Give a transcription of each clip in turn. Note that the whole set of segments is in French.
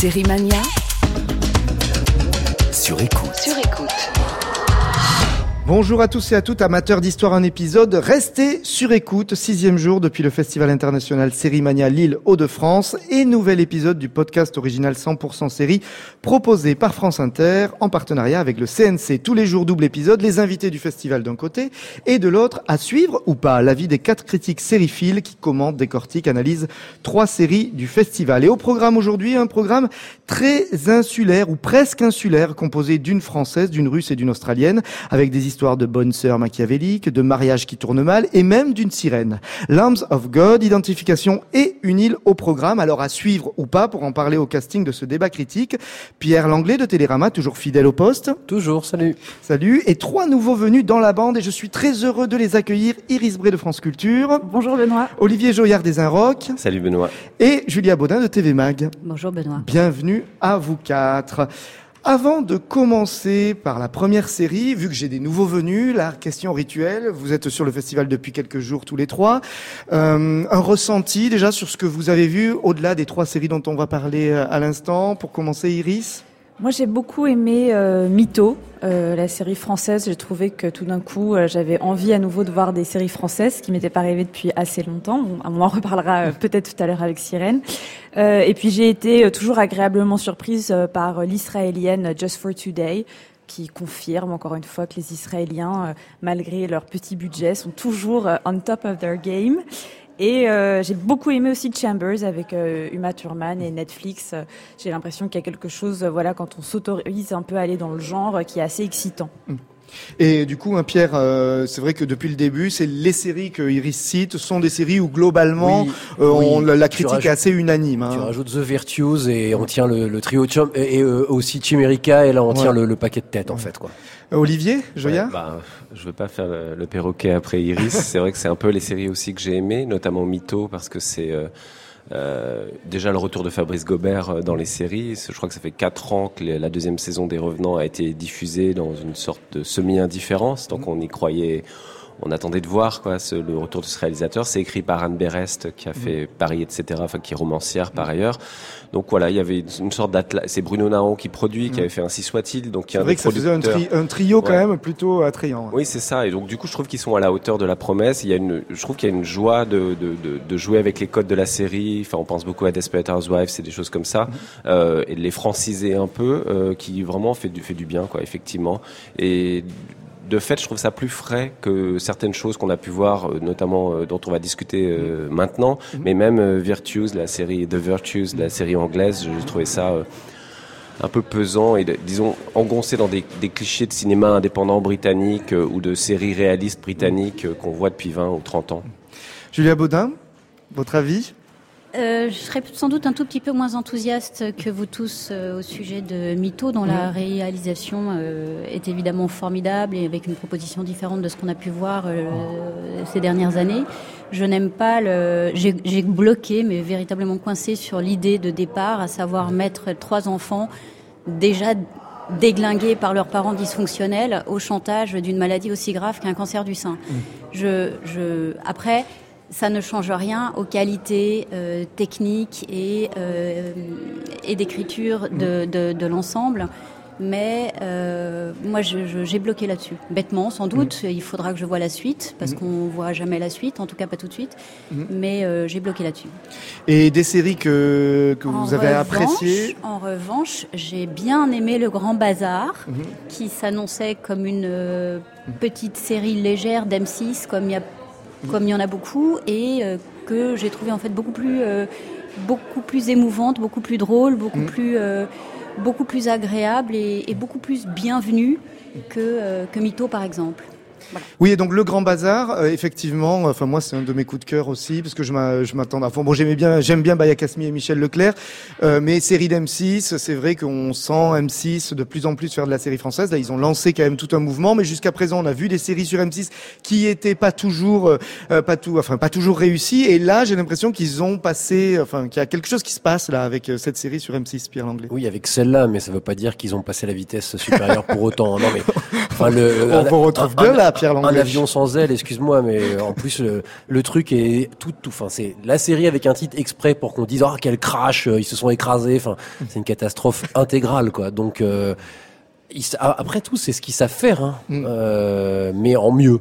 Série Mania. Sur écoute. Sur écoute. Bonjour à tous et à toutes, amateurs d'histoire un épisode. Restez sur écoute, sixième jour depuis le Festival international Sérimania Lille Hauts-de-France et nouvel épisode du podcast original 100% série proposé par France Inter en partenariat avec le CNC. Tous les jours double épisode, les invités du festival d'un côté et de l'autre à suivre ou pas l'avis des quatre critiques sériphiles qui commentent, décortiquent, analysent trois séries du festival. Et au programme aujourd'hui, un programme très insulaire ou presque insulaire composé d'une française, d'une russe et d'une australienne avec des histoires histoire de bonne sœur machiavélique, de mariage qui tourne mal et même d'une sirène. Lambs of God, identification et une île au programme. Alors à suivre ou pas pour en parler au casting de ce débat critique. Pierre Langlais de Télérama, toujours fidèle au poste. Toujours, salut. Salut. Et trois nouveaux venus dans la bande et je suis très heureux de les accueillir. Iris Bray de France Culture. Bonjour Benoît. Olivier Joyard des Inrocks. Salut Benoît. Et Julia Baudin de TV Mag. Bonjour Benoît. Bienvenue à vous quatre. Avant de commencer par la première série, vu que j'ai des nouveaux venus, la question rituelle, vous êtes sur le festival depuis quelques jours tous les trois, euh, un ressenti déjà sur ce que vous avez vu au-delà des trois séries dont on va parler euh, à l'instant. Pour commencer, Iris? Moi, j'ai beaucoup aimé euh, Mytho, euh, la série française. J'ai trouvé que tout d'un coup, euh, j'avais envie à nouveau de voir des séries françaises, qui m'étaient pas arrivées depuis assez longtemps. on en reparlera euh, peut-être tout à l'heure avec Sirène. et puis, j'ai été toujours agréablement surprise par l'israélienne Just for Today, qui confirme encore une fois que les Israéliens, malgré leur petit budget, sont toujours on top of their game. Et euh, j'ai beaucoup aimé aussi Chambers avec euh, Uma Thurman et Netflix. J'ai l'impression qu'il y a quelque chose, euh, voilà, quand on s'autorise un peu à aller dans le genre, qui est assez excitant. Mm. Et du coup, hein, Pierre, c'est vrai que depuis le début, c'est les séries que Iris cite sont des séries où globalement on, la critique est assez unanime. Hein. Tu rajoutes The Virtues et on tient le, le trio Chum et, aussi Chimerica et là on tient le, le, paquet de tête en fait quoi. Olivier, Joya ouais, bah, Je veux pas faire le, perroquet après Iris. c'est vrai que c'est un peu les séries aussi que j'ai aimées, notamment Mytho, parce que c'est euh, déjà le retour de Fabrice Gobert euh, dans les séries. Je crois que ça fait quatre ans que la deuxième saison des Revenants a été diffusée dans une sorte de semi-indifférence, donc on y croyait on attendait de voir quoi, ce, le retour de ce réalisateur. C'est écrit par Anne Berest, qui a fait mm. Paris, etc., enfin, qui est romancière par mm. ailleurs. Donc voilà, il y avait une sorte d'atlas. C'est Bruno Naon qui produit, qui mm. avait fait Ainsi soit-il. Donc c'est vrai que ça faisait un, trio quand même plutôt attrayant. Oui, c'est ça. Et donc du coup, je trouve qu'ils sont à la hauteur de la promesse. Il y a une, je trouve qu'il y a une joie de, de, de, de, jouer avec les codes de la série. Enfin, on pense beaucoup à Desperate Housewives, c'est des choses comme ça, euh, et de les franciser un peu, euh, qui vraiment fait du fait du bien, quoi, effectivement. Et de fait, je trouve ça plus frais que certaines choses qu'on a pu voir, euh, notamment euh, dont on va discuter euh, maintenant, mhm. mais même Virtues, la série The Virtues, la série anglaise, j'ai trouvé ça un peu pesant et disons engoncé dans des, des, clichés de cinéma indépendant britannique ou de séries réalistes britanniques qu'on voit depuis 20 ou 30 ans. Julia Baudin, votre avis? Euh, je serais sans doute un tout petit peu moins enthousiaste que vous tous euh, au sujet de Mytho, dont la réalisation euh, est évidemment formidable et avec une proposition différente de ce qu'on a pu voir ces dernières années. Je n'aime pas le. J'ai bloqué, mais véritablement coincé sur l'idée de départ, à savoir mettre trois enfants déjà déglingués par leurs parents dysfonctionnels au chantage d'une maladie aussi grave qu'un cancer du sein. Mmh. Je, je, après, ça ne change rien aux qualités euh, techniques et, euh, et d'écriture de, de, de l'ensemble. Mais euh, moi, j'ai bloqué là-dessus. Bêtement, sans doute. Mm. Il faudra que je vois la suite, parce mm. qu'on voit jamais la suite, en tout cas pas tout de suite. Mm. Mais euh, j'ai bloqué là-dessus. Et des séries que, que vous avez appréciées? En revanche, j'ai bien aimé Le Grand Bazar, mm-hmm. qui s'annonçait comme une euh, petite série légère d'M6, comme il y a comme il y en a beaucoup, et euh, que j'ai trouvé en fait beaucoup plus, euh, beaucoup plus émouvante, beaucoup plus drôle, beaucoup, mm. plus, euh, beaucoup plus agréable et, et beaucoup plus bienvenue que, que Mytho par exemple. Oui, et donc le Grand Bazar, euh, effectivement, enfin moi c'est un de mes coups de cœur aussi parce que je m'attends. Enfin bon, j'aimais bien, j'aime bien Bayakasmi et Michel Leclerc, euh, mais série d'M6, c'est vrai qu'on sent M6 de plus en plus faire de la série française. Là, ils ont lancé quand même tout un mouvement, mais jusqu'à présent, on a vu des séries sur M6 qui étaient pas toujours, euh, pas tout, enfin pas toujours réussies. Et là, j'ai l'impression qu'ils ont passé, enfin qu'il y a quelque chose qui se passe là avec cette série sur M6, Pierre Langlais. Oui, avec celle-là, mais ça veut pas dire qu'ils ont passé la vitesse supérieure pour autant. Non mais, enfin le. on vous retrouve bien là Pierre Un avion sans aile, excuse-moi, mais en plus le, truc est tout, tout. Enfin, c'est la série avec un titre exprès pour qu'on dise ah quel crash, ils se sont écrasés. Enfin, c'est une catastrophe intégrale, quoi. Donc euh, après tout, c'est ce qu'ils savent faire, hein. mm. euh, mais en mieux.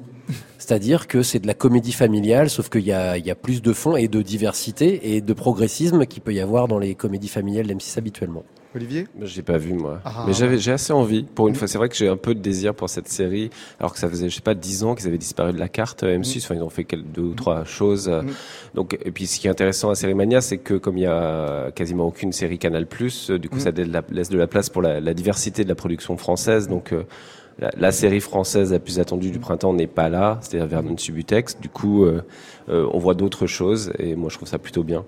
C'est-à-dire que c'est de la comédie familiale, sauf qu'il y a, y a plus de fond et de diversité et de progressisme qu'il peut y avoir dans les comédies familiales d'M6 habituellement. Olivier? J'ai pas vu moi, ah. mais j'avais j'ai assez envie. Pour une fois, c'est vrai que j'ai un peu de désir pour cette série, alors que ça faisait je sais pas dix ans qu'ils avaient disparu de la carte euh, M6. Enfin, ils ont fait deux ou trois choses. Euh. Mm. Donc, et puis ce qui est intéressant à Série Mania, c'est que comme il y a quasiment aucune série Canal+, euh, du coup, mm. ça laisse de la place pour la, diversité de la production française. Donc la, série française la plus attendue du printemps n'est pas là, c'est-à-dire Vernon Subutex. Du coup, on voit d'autres choses et moi je trouve ça plutôt bien.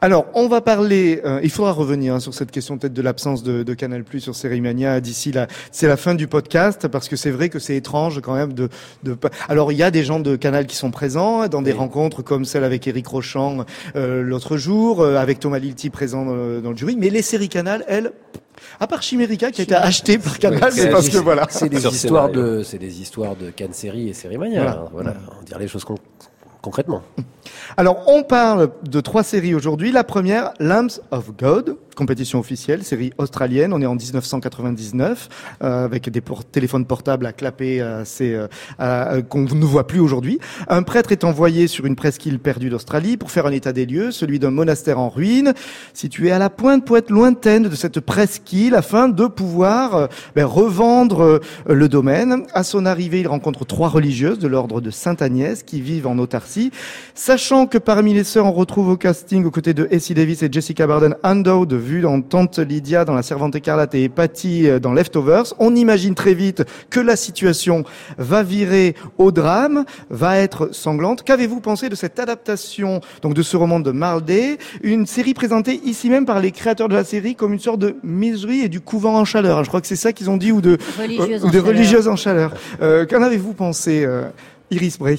Alors, on va parler. Euh, il faudra revenir hein, sur cette question peut-être de l'absence de, de, Canal Plus sur Série Mania d'ici là. C'est la fin du podcast parce que c'est vrai que c'est étrange quand même de, de. Alors, il y a des gens de Canal qui sont présents dans des rencontres comme celle avec Eric Rochant euh, l'autre jour, euh, avec Thomas Lilti présent dans, dans, le jury. Mais les séries Canal, elles. À part Chimérica qui a été acheté par Canal, c'est parce que voilà. C'est des histoires de, c'est des histoires de Cannes Série et Série Mania. Voilà, hein, voilà. on dirait les choses concrètement. Alors, on parle de trois séries aujourd'hui. La première, Lambs of God, compétition officielle, série australienne. On est en 1999 euh, avec des téléphones portables à clapper euh, euh, qu'on ne voit plus aujourd'hui. Un prêtre est envoyé sur une presqu'île perdue d'Australie pour faire un état des lieux, celui d'un monastère en ruine, situé à la pointe poète lointaine de cette presqu'île, afin de pouvoir ben, revendre le domaine. À son arrivée, il rencontre trois religieuses de l'ordre de Sainte Agnès qui vivent en autarcie, sachant que parmi les sœurs, on retrouve au casting aux côtés de Essie Davis et Jessica Barden Ando de vu dans Tante Lydia, dans La Servante écarlate et Patty euh, dans Leftovers, on imagine très vite que la situation va virer au drame, va être sanglante. Qu'avez-vous pensé de cette adaptation donc de ce roman de Marley, une série présentée ici même par les créateurs de la série comme une sorte de miserie et du couvent en chaleur. Je crois que c'est ça qu'ils ont dit ou de religieuses ou de religieuses en chaleur. Euh, Qu'en avez-vous pensé, euh, Iris Bray?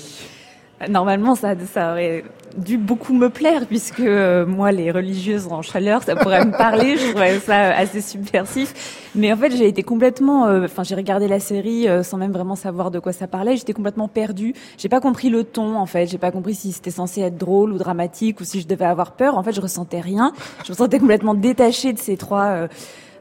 Normalement, ça, ça aurait dû beaucoup me plaire puisque euh, moi, les religieuses en chaleur, ça pourrait me parler. Je trouvais ça assez subversif. Mais en fait, j'ai été complètement. Euh, enfin, j'ai regardé la série euh, sans même vraiment savoir de quoi ça parlait. J'étais complètement perdue. J'ai pas compris le ton. En fait, j'ai pas compris si c'était censé être drôle ou dramatique ou si je devais avoir peur. En fait, je ressentais rien. Je me sentais complètement détachée de ces trois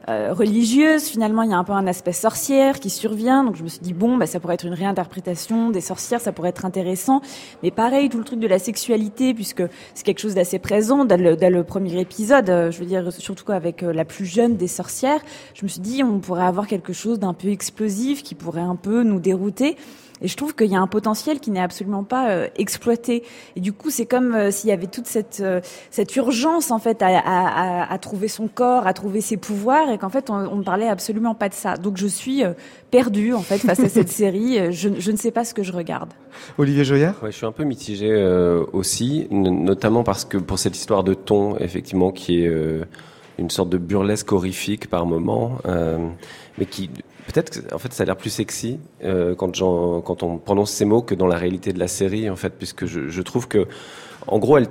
euh, religieuse. Finalement, il y a un peu un aspect sorcière qui survient. Donc je me suis dit bon, bah, ça pourrait être une réinterprétation des sorcières, ça pourrait être intéressant. Mais pareil, tout le truc de la sexualité, puisque c'est quelque chose d'assez présent dès le, le, premier épisode. Euh, je veux dire surtout avec euh, la plus jeune des sorcières. Je me suis dit on pourrait avoir quelque chose d'un peu explosif qui pourrait un peu nous dérouter. Et je trouve qu'il y a un potentiel qui n'est absolument pas euh, exploité. Et du coup, c'est comme euh, s'il y avait toute cette euh, cette urgence en fait à, à, à, trouver son corps, à trouver ses pouvoirs, et qu'en fait on, ne parlait absolument pas de ça. Donc je suis perdue en fait face à cette série. Je, je, ne sais pas ce que je regarde. Olivier Joyard ouais, Je suis un peu mitigé aussi, notamment parce que pour cette histoire de ton, effectivement, qui est une sorte de burlesque horrifique par moment, mais qui Peut-être que en fait ça a l'air plus sexy euh, quand, quand on prononce ces mots que dans la réalité de la série en fait, puisque je, je trouve que en gros, elle,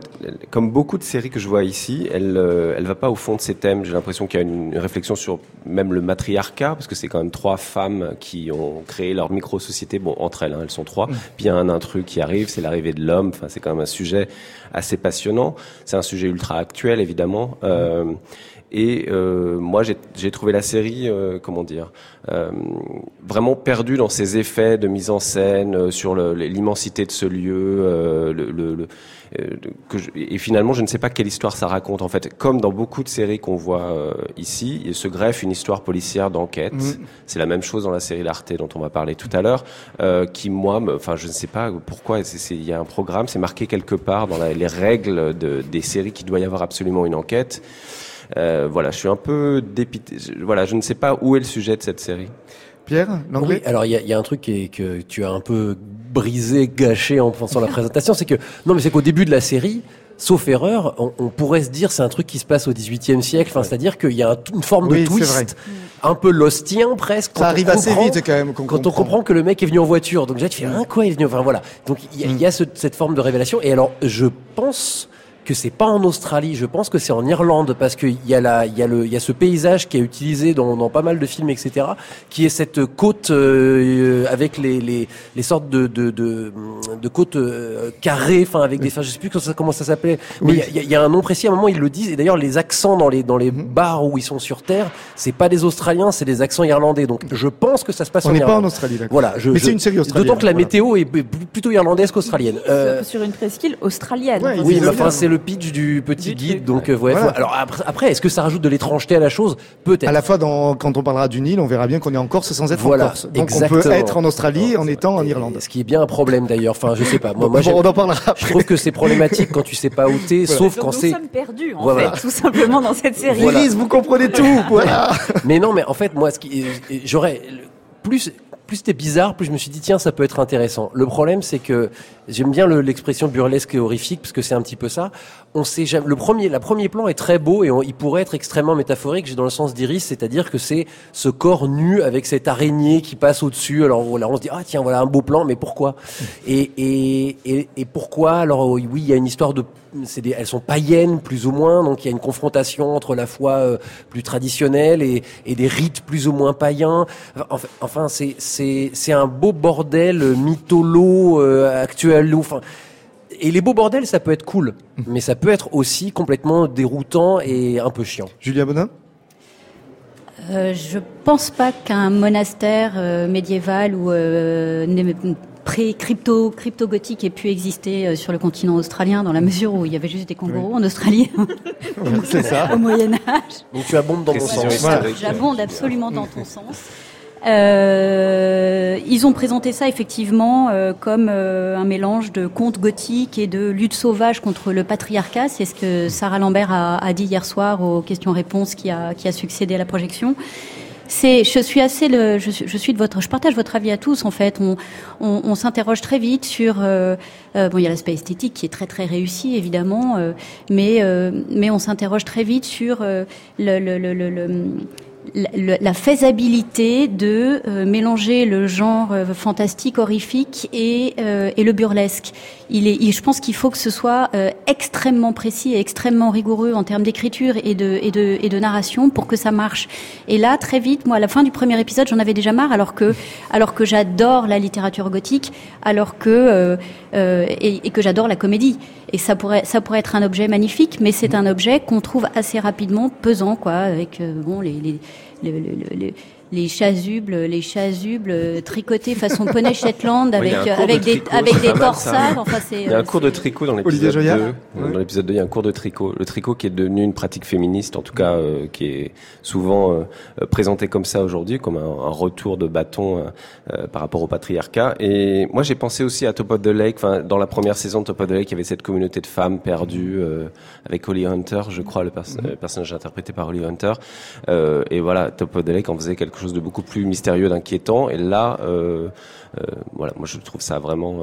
comme beaucoup de séries que je vois ici, elle, euh, elle va pas au fond de ses thèmes. J'ai l'impression qu'il y a une, réflexion sur même le matriarcat, parce que c'est quand même trois femmes qui ont créé leur micro-société. Bon, entre elles, hein, elles sont trois. Mm. Puis il y a un intrus qui arrive, c'est l'arrivée de l'homme. Enfin, c'est quand même un sujet assez passionnant. C'est un sujet ultra actuel, évidemment. Euh, et euh, moi, j'ai trouvé la série, euh, comment dire, euh, vraiment perdue dans ses effets de mise en scène, euh, sur l'immensité de ce lieu. Euh, le, le, que je, et finalement, je ne sais pas quelle histoire ça raconte. En fait, comme dans beaucoup de séries qu'on voit ici, il se greffe une histoire policière d'enquête. Mm. C'est la même chose dans la série L'Arte dont on va parler tout à l'heure, qui moi, enfin, je ne sais pas pourquoi. Il y a un programme, c'est marqué quelque part dans la, les règles de, des séries qu'il doit y avoir absolument une enquête. Euh, voilà, je suis un peu dépité. Voilà, je ne sais pas où est le sujet de cette série. Pierre, oui, alors il y a, y a, un truc qui est, que tu as un peu brisé, gâché en pensant la présentation, c'est que non, mais c'est qu'au début de la série, sauf erreur, on, on, pourrait se dire c'est un truc qui se passe au XVIIIe siècle. Enfin, c'est-à-dire qu'il y a une forme de twist, un peu lostien presque. Ça arrive assez vite quand même. quand on comprend que le mec est venu en voiture, donc déjà tu fais un hein, quoi il est venu. Enfin voilà. Donc il y a, y a cette forme de révélation. Et alors je pense que c'est pas en Australie. Je pense que c'est en Irlande parce qu'il y a la, il y a le, il y a ce paysage qui est utilisé dans, dans pas mal de films, etc., qui est cette côte euh, avec les, les, les sortes de, de, de, de côtes euh, carrées, enfin avec des, enfin je sais plus comment ça, comment ça s'appelait, mais il Oui. y, a, il y a un nom précis. À un moment ils le disent. Et d'ailleurs les accents dans les dans les Mhm. bars où ils sont sur terre, c'est pas des Australiens, c'est des accents irlandais. Donc je pense que ça se passe On en n'est pas Irlande. en Australie, d'accord. Voilà, je, Mais je- c'est une série australienne, D'autant que la voilà. météo est plutôt irlandaise qu'australienne. Euh, sur une presqu'île australienne. Ouais, oui, mais enfin c'est le pitch du petit Du guide, donc euh, ouais, Voilà. faut- alors après, après, est-ce que ça rajoute de l'étrangeté à la chose? Peut-être. À la fois, dans, quand on parlera du Nil, on verra bien qu'on est en Corse sans être Voilà, en Corse. Donc on peut être en Australie en étant en Irlande. Ce qui est bien un problème d'ailleurs. Enfin, je sais pas. Moi, moi on en parlera je trouve que c'est problématique quand tu sais pas où t'es, sauf Donc, quand nous c'est. sommes perdus, en Voilà. fait, tout simplement dans cette série. Voilà. Vous comprenez tout. Voilà. Mais non, mais en fait, moi, ce qui, j'aurais plus. Plus c'était bizarre, plus je me suis dit tiens ça peut être intéressant. Le problème c'est que j'aime bien le- l'expression burlesque et horrifique parce que c'est un petit peu ça. On sait jamais. Le premier, la premier plan est très beau et on- il pourrait être extrêmement métaphorique. J'ai dans le sens d'Iris, c'est-à-dire que c'est ce corps nu avec cette araignée qui passe au-dessus. Alors voilà, on se dit ah tiens voilà un beau plan, mais pourquoi? Et, et, et, et pourquoi? Alors oui, il y a une histoire de des, elles sont païennes plus ou moins, donc il y a une confrontation entre la foi euh, plus traditionnelle et, et des rites plus ou moins païens. Enfin, enfin c'est c'est un beau bordel mytholo euh, actuel. Enfin, et les beaux bordels, ça peut être cool, mais ça peut être aussi complètement déroutant et un peu chiant. Julia Bonin Euh, je pense pas qu'un monastère euh, médiéval ou euh, pré-crypto crypto gothique ait pu exister euh, sur le continent australien dans la mesure où il y avait juste des kangourous en Australie C'est ça. au Moyen Âge. Donc tu abondes dans mon Précision sens. J'abonde absolument dans ton sens. Euh, ils ont présenté ça effectivement euh, comme euh, un mélange de conte gothique et de lutte sauvage contre le patriarcat. C'est ce que Sarah Lambert a, a dit hier soir aux questions-réponses qui a, qui a succédé à la projection. C'est, je suis assez, le, je, suis, de votre, je partage votre avis à tous en fait. On, on, on s'interroge très vite sur, euh, euh, bon, il y a l'aspect esthétique qui est très très réussi évidemment, euh, mais euh, mais on s'interroge très vite sur euh, le, le, le, le la, la faisabilité de euh, mélanger le genre euh, fantastique, horrifique et, euh, et le burlesque. Il est, il- je pense qu'il faut que ce soit euh, extrêmement précis et extrêmement rigoureux en termes d'écriture et de, et, de, et de narration pour que ça marche. Et là, très vite, moi, à la fin du premier épisode, j'en avais déjà marre, alors que, alors que j'adore la littérature gothique, alors que euh, euh, et, que j'adore la comédie. Et ça pourrait, ça pourrait être un objet magnifique, mais c'est un objet qu'on trouve assez rapidement pesant, quoi, avec bon les, les, les, les, les- les chasubles, les chasubles euh, tricotés façon poney Shetland avec euh, avec de des tricot, avec des torsades. Enfin, c'est. Il y a un euh, cours de tricot dans l'épisode 2. Joyard Dans l'épisode 2, il y a un cours de tricot. Le tricot qui est devenu une pratique féministe, en tout cas, euh, qui est souvent euh, présenté comme ça aujourd'hui, comme un, un retour de bâton euh, par rapport au patriarcat. Et moi, j'ai pensé aussi à Top of the Lake. Enfin, dans la première saison de Top of the Lake, il y avait cette communauté de femmes perdues euh, avec Holly Hunter, je crois, le perso- euh, personnage interprété par Holly Hunter. Euh, et voilà, Top of the Lake en faisait quelque chose de beaucoup plus mystérieux, d'inquiétant. Et là, euh, euh, voilà, moi, je trouve ça vraiment.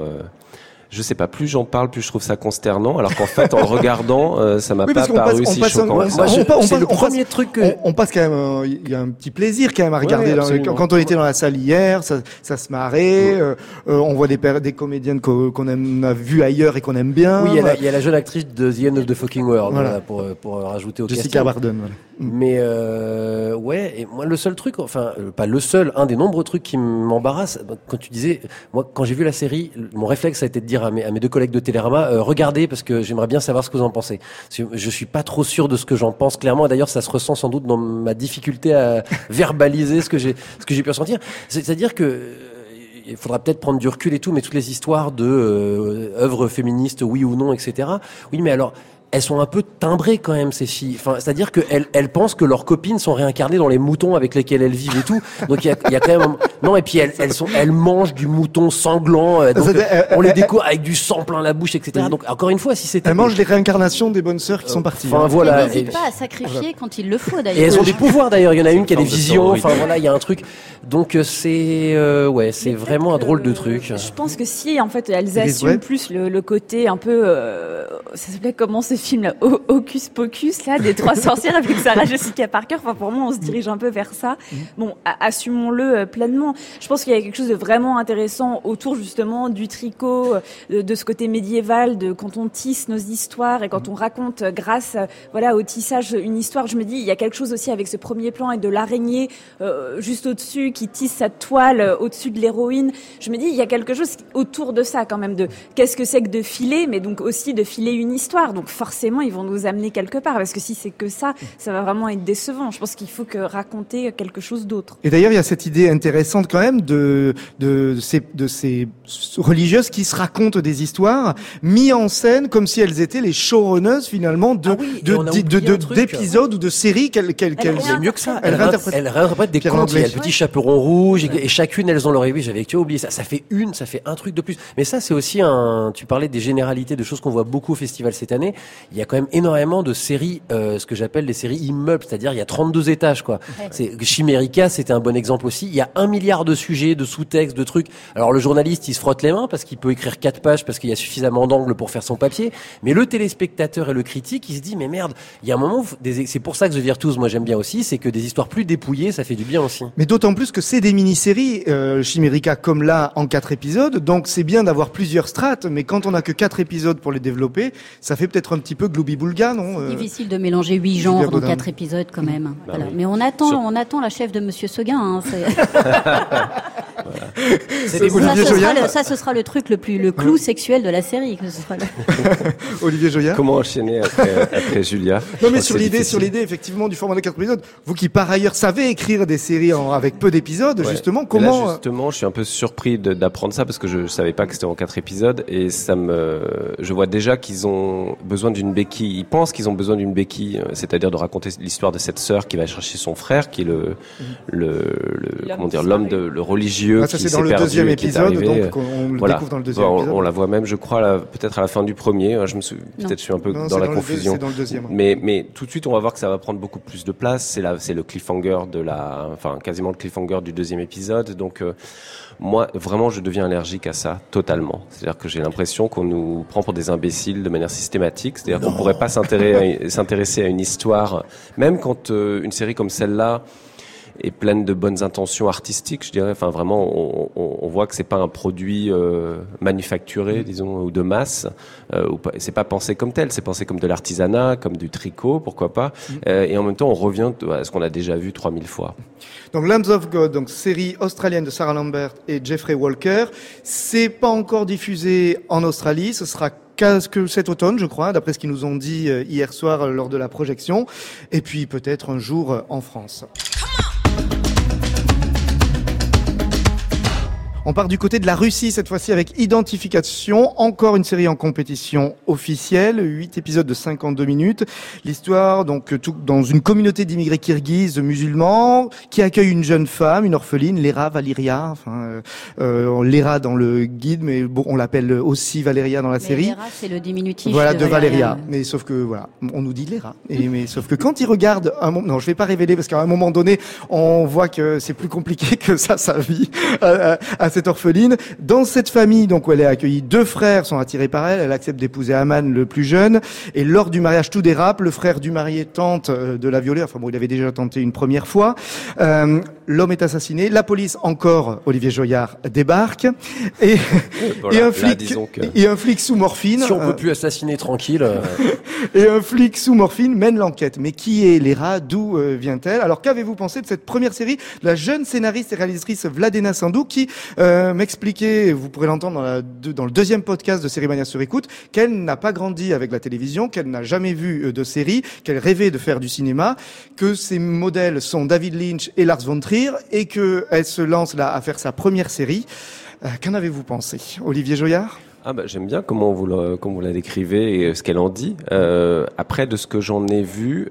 Je sais pas, plus j'en parle, plus je trouve ça consternant, alors qu'en fait, en regardant, euh, ça m'a Oui, pas parce qu'on paru passe- on si passe un- choquant. Moi, je- On passe- le on premier truc que. On, on passe quand même, euh, il y a un petit plaisir quand même à regarder. ouais, dans- absolument. quand on était dans la salle hier, ça, ça se marrait. euh, euh, on voit des, comédiennes qu'o- qu'on aime, a vues ailleurs et qu'on aime bien. Oui, il y, a la, il y a la jeune actrice de The End of the Fucking World, Voilà. voilà, pour, pour rajouter au Jessica casting. Barden. Voilà. Mais euh, ouais, et moi le seul truc, enfin pas le seul, un des nombreux trucs qui m'embarrasse, bah, quand tu disais, moi quand j'ai vu la série, mon réflexe a été de dire à mes, deux collègues de Télérama, euh, regardez parce que j'aimerais bien savoir ce que vous en pensez. Je suis pas trop sûr de ce que j'en pense clairement, d'ailleurs ça se ressent sans doute dans ma difficulté à verbaliser ce que j'ai ce que j'ai pu ressentir. C'est- C'est-à-dire que euh, il faudra peut-être prendre du recul et tout, mais toutes les histoires de euh, œuvres féministes, oui ou non, etc. Oui, mais alors elles sont un peu timbrées quand même ces filles. Enfin, c'est-à-dire qu'elles elles pensent que leurs copines sont réincarnées dans les moutons avec lesquels elles vivent et tout. Donc il y a, il y a quand même un- non et puis elles, elles sont elles mangent du mouton sanglant. euh, donc, euh, elles- on les elles- découvre avec du sang plein la bouche, etc. Oui. Donc encore une fois, si c'était Elle mange les réincarnations des bonnes sœurs qui sont parties. Enfin hein. voilà. N'hésite Et- pas à sacrifier quand il le faut et d'ailleurs. elles ont des pouvoirs d'ailleurs. Il y en a une qui a des visions. Enfin voilà, il y a un truc. Donc euh, c'est euh, ouais, c'est vraiment un drôle de truc. Je pense que si, en fait, elles assument plus le, le côté un peu, euh, ça s'appelait comment ces film là, Hocus Pocus là, des trois sorcières avec Sarah Jessica Parker. Enfin, pour moi, on se dirige un peu vers ça. Mm. Bon, assumons-le euh, pleinement. Je pense qu'il y a quelque chose de vraiment intéressant autour justement du tricot, euh, de, ce côté médiéval, de quand on tisse nos histoires et quand on raconte euh, grâce, voilà, au tissage une histoire. Je me dis, il y a quelque chose aussi avec ce premier plan et de l'araignée juste au-dessus qui tisse sa toile au-dessus de l'héroïne. Je me dis, il y a quelque chose autour de ça quand même de qu'est-ce que c'est que de filer, mais donc aussi de filer une histoire. Donc forcément, ils vont nous amener quelque part parce que si c'est que ça, ça va vraiment être décevant. Je pense qu'il faut que raconter quelque chose d'autre. Et d'ailleurs, il y a cette idée intéressante quand même de de ces de ces religieuses qui se racontent des histoires mis en scène comme si elles étaient les showrunners finalement de ah d'épisodes ou de séries qu'elles qu'elles qu'elles mieux que ça. Elles, réinterprètent, des contes. Il y a le petit chaperon rouge et, chacune elles ont leur oui, j'avais oublié ça. Ça fait une, ça fait un truc de plus. Mais ça c'est aussi un. Tu parlais des généralités de choses qu'on voit beaucoup au festival cette année. Il y a quand même énormément de séries, euh, ce que j'appelle des séries immeubles, c'est-à-dire il y a 32 étages quoi. C'est Chimérica, c'était un bon exemple aussi. Il y a un milliard de sujets, de sous-textes, de trucs. Alors le journaliste, il se frotte les mains parce qu'il peut écrire quatre pages parce qu'il y a suffisamment d'angles pour faire son papier. Mais le téléspectateur et le critique, il se dit mais merde, il y a un moment, c'est pour ça que The Virtuose, moi j'aime bien aussi, c'est que des histoires plus dépouillées, ça fait du bien aussi. Mais d'autant plus que c'est des mini-séries, euh, Chimérica, comme là en quatre épisodes. Donc c'est bien d'avoir plusieurs strates, mais quand on a que quatre épisodes pour les développer, ça fait peut-être un petit peu globi-boulga, non C'est euh, difficile de mélanger huit genres dans quatre épisodes quand même. Bah mais on attend, on attend la chef de Monsieur Seguin. Hein, ça, ce sera le, truc le plus le clou sexuel de la série. Que ce sera Olivier Joya. Comment enchaîner après, Julia Non mais sur l'idée, sur l'idée effectivement du format de quatre épisodes. Vous qui par ailleurs savez écrire des séries avec peu d'épisodes, justement, comment là, Justement, je suis un peu surpris d'apprendre ça parce que je savais pas que c'était en quatre épisodes et ça me, je vois déjà qu'ils ont besoin d'une béquille. Ils pensent qu'ils ont besoin d'une béquille, euh, c'est-à-dire de raconter l'histoire de cette sœur qui va chercher son frère, qui est le, mhm. le, le comment dire, l'homme de le religieux ah, ça, qui s'est perdu, dans le deuxième épisode, donc on le découvre dans le deuxième épisode. On, la voit même, je crois, peut-être à la fin du premier. Hein, je me suis, peut-être je suis un peu dans la confusion. dans le deuxième. Mais, mais tout de suite, on va voir que ça va prendre beaucoup plus de place. C'est là, c'est le cliffhanger de la, enfin, quasiment le cliffhanger du deuxième épisode. Donc, euh, moi, vraiment, je deviens allergique à ça totalement. C'est-à-dire que j'ai l'impression qu'on nous prend pour des imbéciles de manière systématique. C'est-à-dire qu'on pourrait pas s'intéresser à une histoire, même quand euh, une série comme celle-là est pleine de bonnes intentions artistiques, je dirais. Enfin, vraiment, on, on, on voit que c'est pas un produit euh, manufacturé, mm. disons, ou de masse. Euh, c'est pas pensé comme tel, c'est pensé comme de l'artisanat, comme du tricot, pourquoi pas. Mm. Euh, et en même temps, on revient à ce qu'on a déjà vu 3000 fois. Donc Lambs of God, donc série australienne de Sarah Lambert et Jeffrey Walker, c'est pas encore diffusé en Australie, ce sera que cet automne, je crois, d'après ce qu'ils nous ont dit euh, hier soir lors de la projection, et puis peut-être un jour en France. On part du côté de la Russie cette fois-ci avec Identification, encore une série en compétition officielle, 8 épisodes de 52 minutes. L'histoire donc tout, dans une communauté d'immigrés kirghizes musulmans qui accueille une jeune femme, une orpheline, Lera Valeria, enfin euh, euh Lera dans le guide, mais bon, on l'appelle aussi Valeria dans la mais série. Lera, c'est le diminutif. Voilà de, Valeria. Mais sauf que voilà, on nous dit Lera. Et mais sauf que quand il regarde un moment, non, je vais pas révéler parce qu'à un moment donné, on voit que c'est plus compliqué que ça sa vie. à cette orpheline. Dans cette famille, donc, où elle est accueillie, deux frères sont attirés par elle. Elle accepte d'épouser Aman, le plus jeune. Et lors du mariage, tout dérape. Le frère du marié tente euh, de la violer. Enfin bon, il avait déjà tenté une première fois. Euh, L'homme est assassiné. La police, encore, Olivier Joyard, débarque. Et, et un flic, et un flic sous morphine. Si on peut euh, plus assassiner tranquille. Euh. et un flic sous morphine mène l'enquête. Mais qui est Léra? D'où vient-elle? Alors qu'avez-vous pensé de cette première série de la jeune scénariste et réalisatrice Vladena Sandou qui euh, m'expliquer, vous pourrez l'entendre dans, le deuxième podcast de Série sur écoute, qu'elle n'a pas grandi avec la télévision, qu'elle n'a jamais vu euh, de série, qu'elle rêvait de faire du cinéma, que ses modèles sont David Lynch et Lars von Trier, et qu'elle se lance là à faire sa première série. Euh, qu'en avez-vous pensé, Olivier Joyard? Ah bah, j'aime bien comment vous la, décrivez et ce qu'elle en dit. Après de ce que j'en ai vu,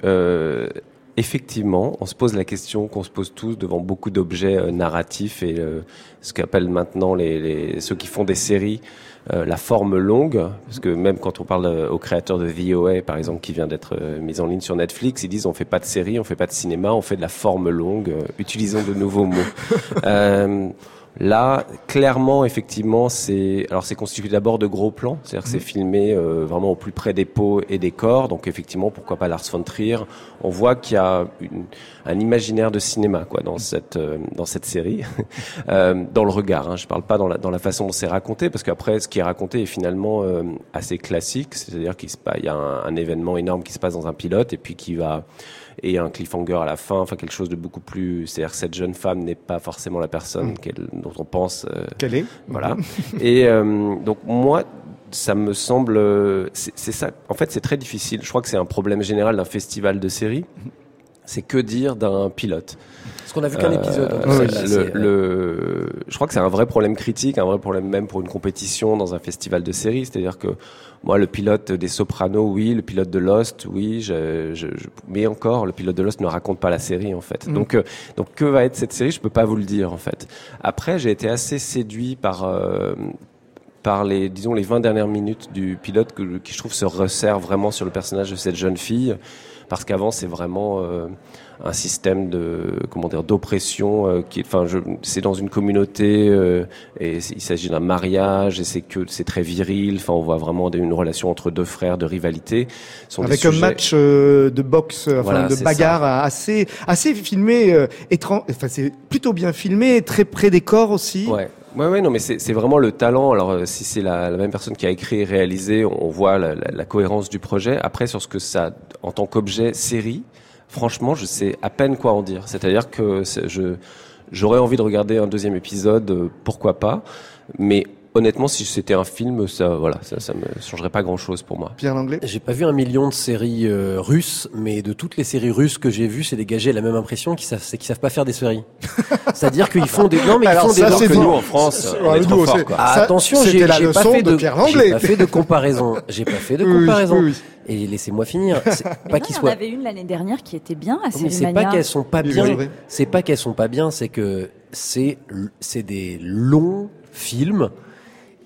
effectivement, on se pose la question qu'on se pose tous devant beaucoup d'objets euh, narratifs et euh, ce qu'appellent maintenant les, les, ceux qui font des séries euh, la forme longue, parce que même quand on parle au créateur de VOA, par exemple, qui vient d'être mis en ligne sur Netflix, ils disent on fait pas de série, on fait pas de cinéma, on fait de la forme longue, utilisons de nouveaux mots. Là, clairement, effectivement, c'est alors c'est constitué d'abord de gros plans, c'est-à-dire que c'est filmé euh, vraiment au plus près des peaux et des corps. Donc effectivement, pourquoi pas Lars von Trier? On voit qu'il y a une, un imaginaire de cinéma quoi dans cette euh, dans cette série, euh, dans le regard. Hein, je parle pas dans la dans la façon dont c'est raconté, parce qu'après, ce qui est raconté est finalement euh, assez classique, c'est-à-dire qu'il y a un, un événement énorme qui se passe dans un pilote et puis qui va et un cliffhanger à la fin, enfin quelque chose de beaucoup plus. C'est-à-dire que cette jeune femme n'est pas forcément la personne Mm. qu'elle, dont on pense. euh, Quelle est voilà. et euh, donc moi, ça me semble, c'est, ça. En fait, c'est très difficile. Je crois que c'est un problème général d'un festival de séries. C'est que dire d'un pilote. Parce qu'on a vu qu'un Euh, épisode. le, euh, le- je crois que c'est un vrai problème critique, un vrai problème même pour une compétition dans un festival de séries. C'est-à-dire que moi, le pilote des Sopranos, oui, le pilote de Lost, oui, je, je, je- mais encore, le pilote de Lost ne raconte pas la série en fait. Mm. Donc, euh, donc que va être cette série? Je peux pas vous le dire en fait. Après, j'ai été assez séduit par euh, par les, disons, les 20 dernières minutes du pilote que, qui, je trouve, se resserre vraiment sur le personnage de cette jeune fille. Parce qu'avant, c'est vraiment euh, un système de, comment dire, d'oppression euh, qui, enfin, c'est dans une communauté euh, et il s'agit d'un mariage et c'est que c'est très viril. Enfin, on voit vraiment une relation entre deux frères de rivalité. Ce sont des Avec un sujets- match de boxe, enfin Voilà, de bagarre assez assez filmé, étrange. Enfin, c'est plutôt bien filmé, très près des corps aussi. Ouais. Ouais, ouais, non, mais c'est vraiment le talent. Alors, euh, si c'est la, la même personne qui a écrit et réalisé, on, voit la, la- la cohérence du projet. Après, sur ce que ça, en tant qu'objet série, franchement, je sais à peine quoi en dire. C'est-à-dire que je j'aurais envie de regarder un deuxième épisode, euh, pourquoi pas. Mais honnêtement, si c'était un film, ça, voilà, ça, ça me changerait pas grand-chose pour moi. Pierre Langlais? J'ai pas vu un million de séries euh, russes, mais de toutes les séries russes que j'ai vues, c'est dégagé la même impression qu'ils savent, c'est qu'ils savent pas faire des séries. C'est-à-dire qu'ils font des, non mais ils Alors font ça, des, c'est que nous en France, on est nous, trop c'est- fort, quoi. Ah, Ça, attention, c'était j'ai la j'ai pas leçon fait de de, Pierre j'ai Langlais. pas fait de comparaison. J'ai pas fait de Oui, comparaison. oui, oui. Et laissez-moi finir. C'est Mais pas non, qu'ils il y en soient. avait une l'année dernière qui était bien à Mais c'est pas qu'elles sont pas bien. C'est pas qu'elles sont pas bien, c'est que c'est c'est des longs films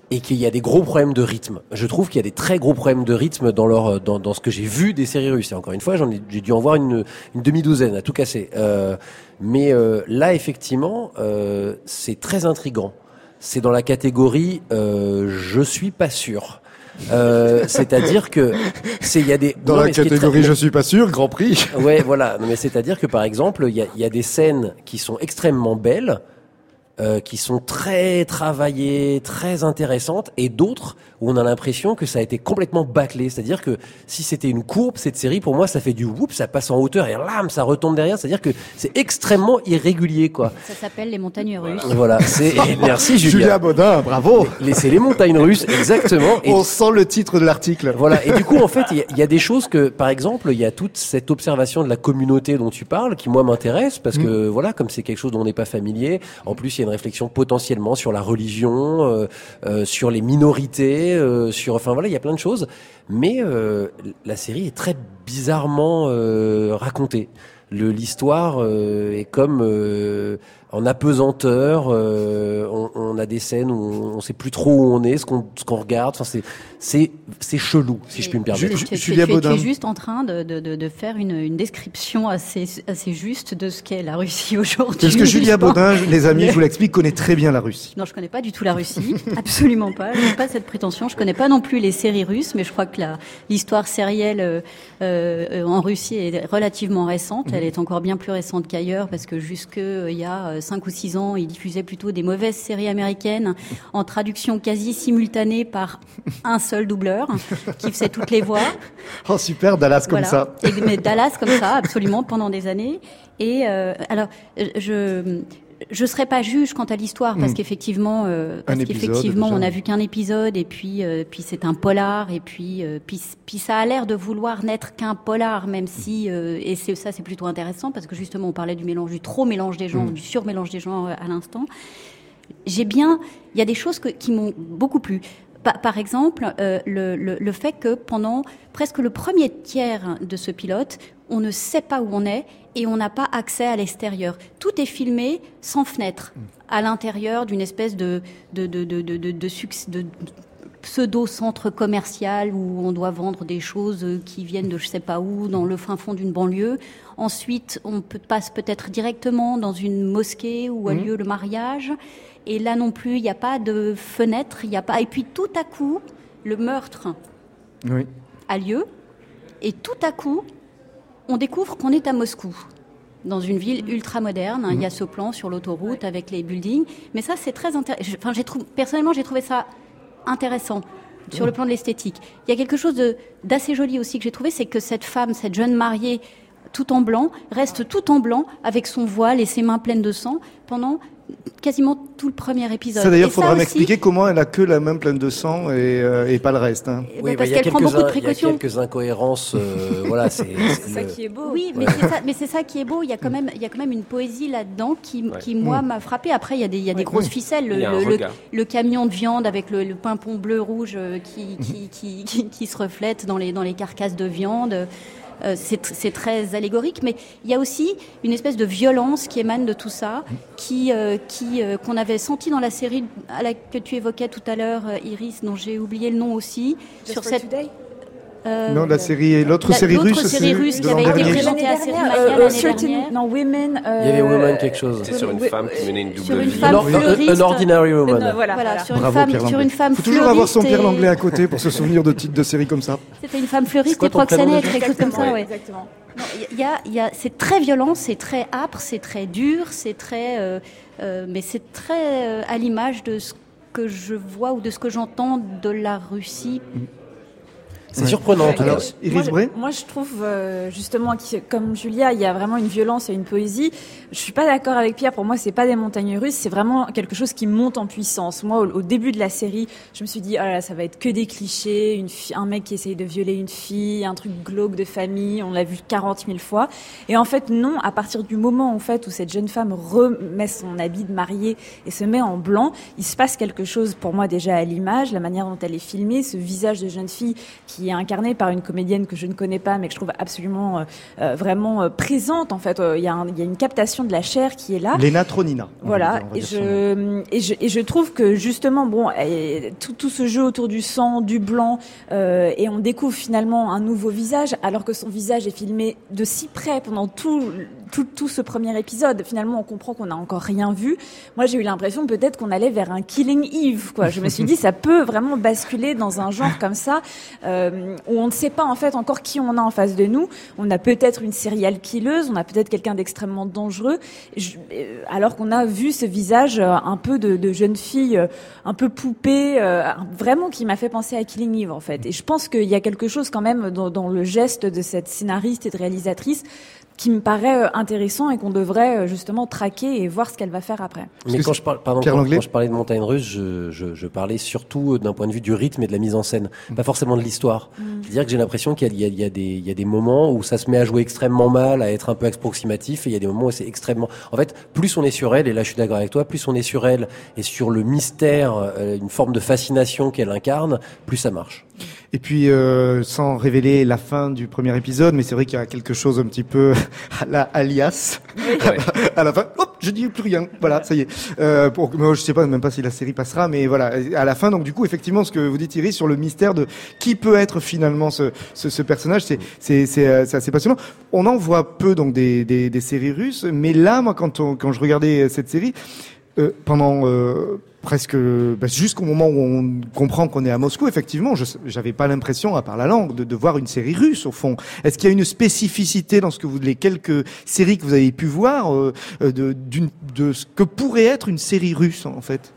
et qu'il y a des gros problèmes de rythme. Je trouve qu'il y a des très gros problèmes de rythme dans leur dans, dans ce que j'ai vu des séries russes. Et encore une fois, j'en ai j'ai dû en voir une, une demi douzaine à tout casser. Euh, mais euh, là, effectivement, euh, c'est très intrigant. C'est dans la catégorie euh, je suis pas sûr. Euh, C'est-à-dire que c'est il y a des Dans non, la très- catégorie, je suis pas sûr, Grand Prix. Ouais, voilà. Non, mais c'est-à-dire que par exemple, il y a, il y a des scènes qui sont extrêmement belles, euh, qui sont très travaillées, très intéressantes, et d'autres où on a l'impression que ça a été complètement bâclé. C'est-à-dire que si c'était une courbe, cette série, pour moi, ça fait du whoop, ça passe en hauteur et lam, ça retombe derrière. C'est-à-dire que c'est extrêmement irrégulier, quoi. Ça s'appelle les montagnes russes. Voilà. C'est merci Julia Julia. Baudin, bravo. Laissez les montagnes russes, exactement. Et On sent le titre de l'article. voilà. Et du coup, en fait, il y a- il y, a des choses que, par exemple, il y a toute cette observation de la communauté dont tu parles, qui moi m'intéresse parce que voilà, comme c'est quelque chose dont on n'est pas familier. En plus, il y a une réflexion potentiellement sur la religion, euh, euh, sur les minorités, euh, sur, enfin voilà, il y a plein de choses. Mais la série est très bizarrement racontée. L'histoire est comme en apesanteur. euh, on, on a des scènes où on sait plus trop où on est, ce qu'on ce qu'on regarde. Enfin, c'est c'est c'est chelou, si je puis me permettre. Tu, tu- Julia tu es- tu Baudin. es juste en train de, de, de, de faire une, une description assez, assez juste de ce qu'est la Russie aujourd'hui. Parce que Julia. Baudin, les amis, je vous l'explique, connaît très bien la Russie. Non, je connais pas du tout la Russie, absolument pas. Je n'ai pas cette prétention. Je connais pas non plus les séries russes, mais je crois que la- l'histoire sérielle euh, euh, en Russie est relativement récente. Elle est encore bien plus récente qu'ailleurs, parce que jusque euh, il y a euh, cinq ou six ans, ils diffusaient plutôt des mauvaises séries américaines en traduction quasi simultanée par un seul doubleur qui faisait toutes les voix. Oh super, Dallas comme Voilà. ça. Et, mais Dallas comme ça, absolument, pendant des années. Et euh, alors, je je serais pas juge quant à l'histoire parce Mm. qu'effectivement, euh, parce qu'effectivement, on a vu qu'un épisode et puis euh, puis c'est un polar et puis euh, puis puis ça a l'air de vouloir n'être qu'un polar, même si euh, et c'est ça c'est plutôt intéressant parce que justement on parlait du mélange du trop mélange des genres, Mm. du surmélange des genres euh, à l'instant. J'ai bien, il y a des choses que- qui m'ont beaucoup plu. Par, exemple, euh, le, le, le fait que pendant presque le premier tiers de ce pilote, on ne sait pas où on est et on n'a pas accès à l'extérieur. Tout est filmé sans fenêtre, à l'intérieur d'une espèce de de de de de, de, de succès- de pseudo-centre commercial où on doit vendre des choses qui viennent de je sais pas où, dans le fin fond d'une banlieue. Ensuite, on peut, passe peut-être directement dans une mosquée où a Mhm. lieu le mariage. Et là non plus, il n'y a pas de fenêtre, il n'y a pas. Et puis tout à coup, le meurtre Oui. a lieu. Et tout à coup, on découvre qu'on est à Moscou, dans une ville ultra moderne. Il y a ce plan sur l'autoroute avec les buildings. Mais ça, c'est très intéressant. Enfin, j'ai personnellement, j'ai trouvé ça intéressant sur le plan de l'esthétique. Il y a quelque chose de- d'assez joli aussi que j'ai trouvé, c'est que cette femme, cette jeune mariée, tout en blanc, reste tout en blanc avec son voile et ses mains pleines de sang pendant quasiment tout le premier épisode. Ça d'ailleurs, faudra aussi- m'expliquer comment elle a que la main pleine de sang et, euh, et pas le reste. Hein. Oui, bah, parce il y a qu'elle prend quelques beaucoup de in- il y a précautions. quelques incohérences. euh, voilà, c'est C'est ça le- qui est beau. Oui, mais c'est ça, qui est beau. Il y a quand même, il y a quand même une poésie là-dedans qui, Ouais. qui moi m'a frappé. Après, il y a des, il y a des grosses ficelles. Le, camion de viande avec le, le pimpon bleu rouge euh, qui, qui, qui, qui, qui se reflète dans les, dans les carcasses de viande. Euh, c'est tr- c'est très allégorique, mais il y a aussi une espèce de violence qui émane de tout ça, qui, euh, qui euh, qu'on avait senti dans la série à la, que tu évoquais tout à l'heure, Iris, dont j'ai oublié le nom aussi, sur cette euh, non, la série, l'autre la- série l'autre russe, série russe qui avait été présentée à Série Mania euh, l'année certain- dernière. non, Women. Il y avait euh, Woman quelque chose. C'est sur une femme qui menait une double sur une vie. femme An- Ordinary euh, Woman. voilà, Voilà, voilà. sur une Bravo femme, Pierre sur une femme Faut toujours avoir son Pierre et- Langlais à côté pour se souvenir de titres de séries comme ça. C'était une femme fleuriste et proxénète, quelque chose comme ça, Ouais. Exactement. Il y a, il y a, c'est très violent, c'est très âpre, c'est très dur, c'est très, euh, euh, mais c'est très euh, à l'image de ce que je vois ou de ce que j'entends de la Russie. C'est surprenant en tout Alors, cas. Iris moi, je, Bray moi, je trouve euh, justement que, comme Julia, il y a vraiment une violence et une poésie. Je suis pas d'accord avec Pierre. Pour moi, c'est pas des montagnes russes. C'est vraiment quelque chose qui monte en puissance. Moi, au, au début de la série, je me suis dit, oh là là, ça va être que des clichés. Une un mec qui essaye de violer une fille, un truc glauque de famille. On l'a vu 40 000 fois. Et en fait, non. À partir du moment en fait où cette jeune femme remet son habit de mariée et se met en blanc, il se passe quelque chose pour moi déjà à l'image, la manière dont elle est filmée, ce visage de jeune fille qui est incarné par une comédienne que je ne connais pas, mais que je trouve absolument euh, euh, vraiment euh, présente. En fait, il y, a un- il y a une captation de la chair qui est là. Lena Tronina. Voilà, et je, et, je, et je trouve que justement, bon, tout, tout ce jeu autour du sang, du blanc, euh, et on découvre finalement un nouveau visage, alors que son visage est filmé de si près pendant tout, tout, tout ce premier épisode. Finalement, on comprend qu'on n'a encore rien vu. Moi, j'ai eu l'impression peut-être qu'on allait vers un Killing Eve, quoi. Je me suis dit, ça peut vraiment basculer dans un genre comme ça, euh, où on ne sait pas en fait encore qui on a en face de nous. On a peut-être une serial killeuse, on a peut-être quelqu'un d'extrêmement dangereux, euh, alors qu'on a vu ce visage euh, un peu de, de jeune fille, euh, un peu poupée, euh, vraiment qui m'a fait penser à Killing Eve en fait. Et je pense qu'il y a quelque chose quand même dans, dans le geste de cette scénariste et de réalisatrice qui me paraît euh, intéressant et qu'on devrait euh, justement traquer et voir ce qu'elle va faire après. Mais quand je, parle, pardon, quand, je parlais de montagne russe, je, je, je parlais surtout d'un point de vue du rythme et de la mise en scène, pas forcément de l'histoire. C'est-à-dire que j'ai l'impression qu'il y, y, a- il y, a des- il y a des moments où ça se met à jouer extrêmement mal, à être un peu approximatif, et il y a des moments où c'est extrêmement... En fait, plus on est sur elle, et là je suis d'accord avec toi, plus on est sur elle et sur le mystère, euh, une forme de fascination qu'elle incarne, plus ça marche. Et puis, euh, sans révéler la fin du premier épisode, mais c'est vrai qu'il y a quelque chose un petit peu à la alias. à la fin, hop, je dis plus rien. Voilà, ça y est. Euh, pour, moi, je sais pas même pas si la série passera, mais voilà, à la fin. Donc du coup, effectivement, ce que vous dites, Iris, sur le mystère de qui peut être finalement ce, ce, ce personnage, c'est c'est c'est euh, c'est assez passionnant. On en voit peu donc des, des, des séries russes, mais là, moi, quand on, quand je regardais cette série, euh, pendant euh, presque bah, jusqu'au moment où on comprend qu'on est à Moscou, effectivement, je j'avais pas l'impression, à part la langue, de, de voir une série russe au fond. Est-ce qu'il y a une spécificité dans ce que vous les quelques séries que vous avez pu voir euh, euh, de, de ce que pourrait être une série russe en fait?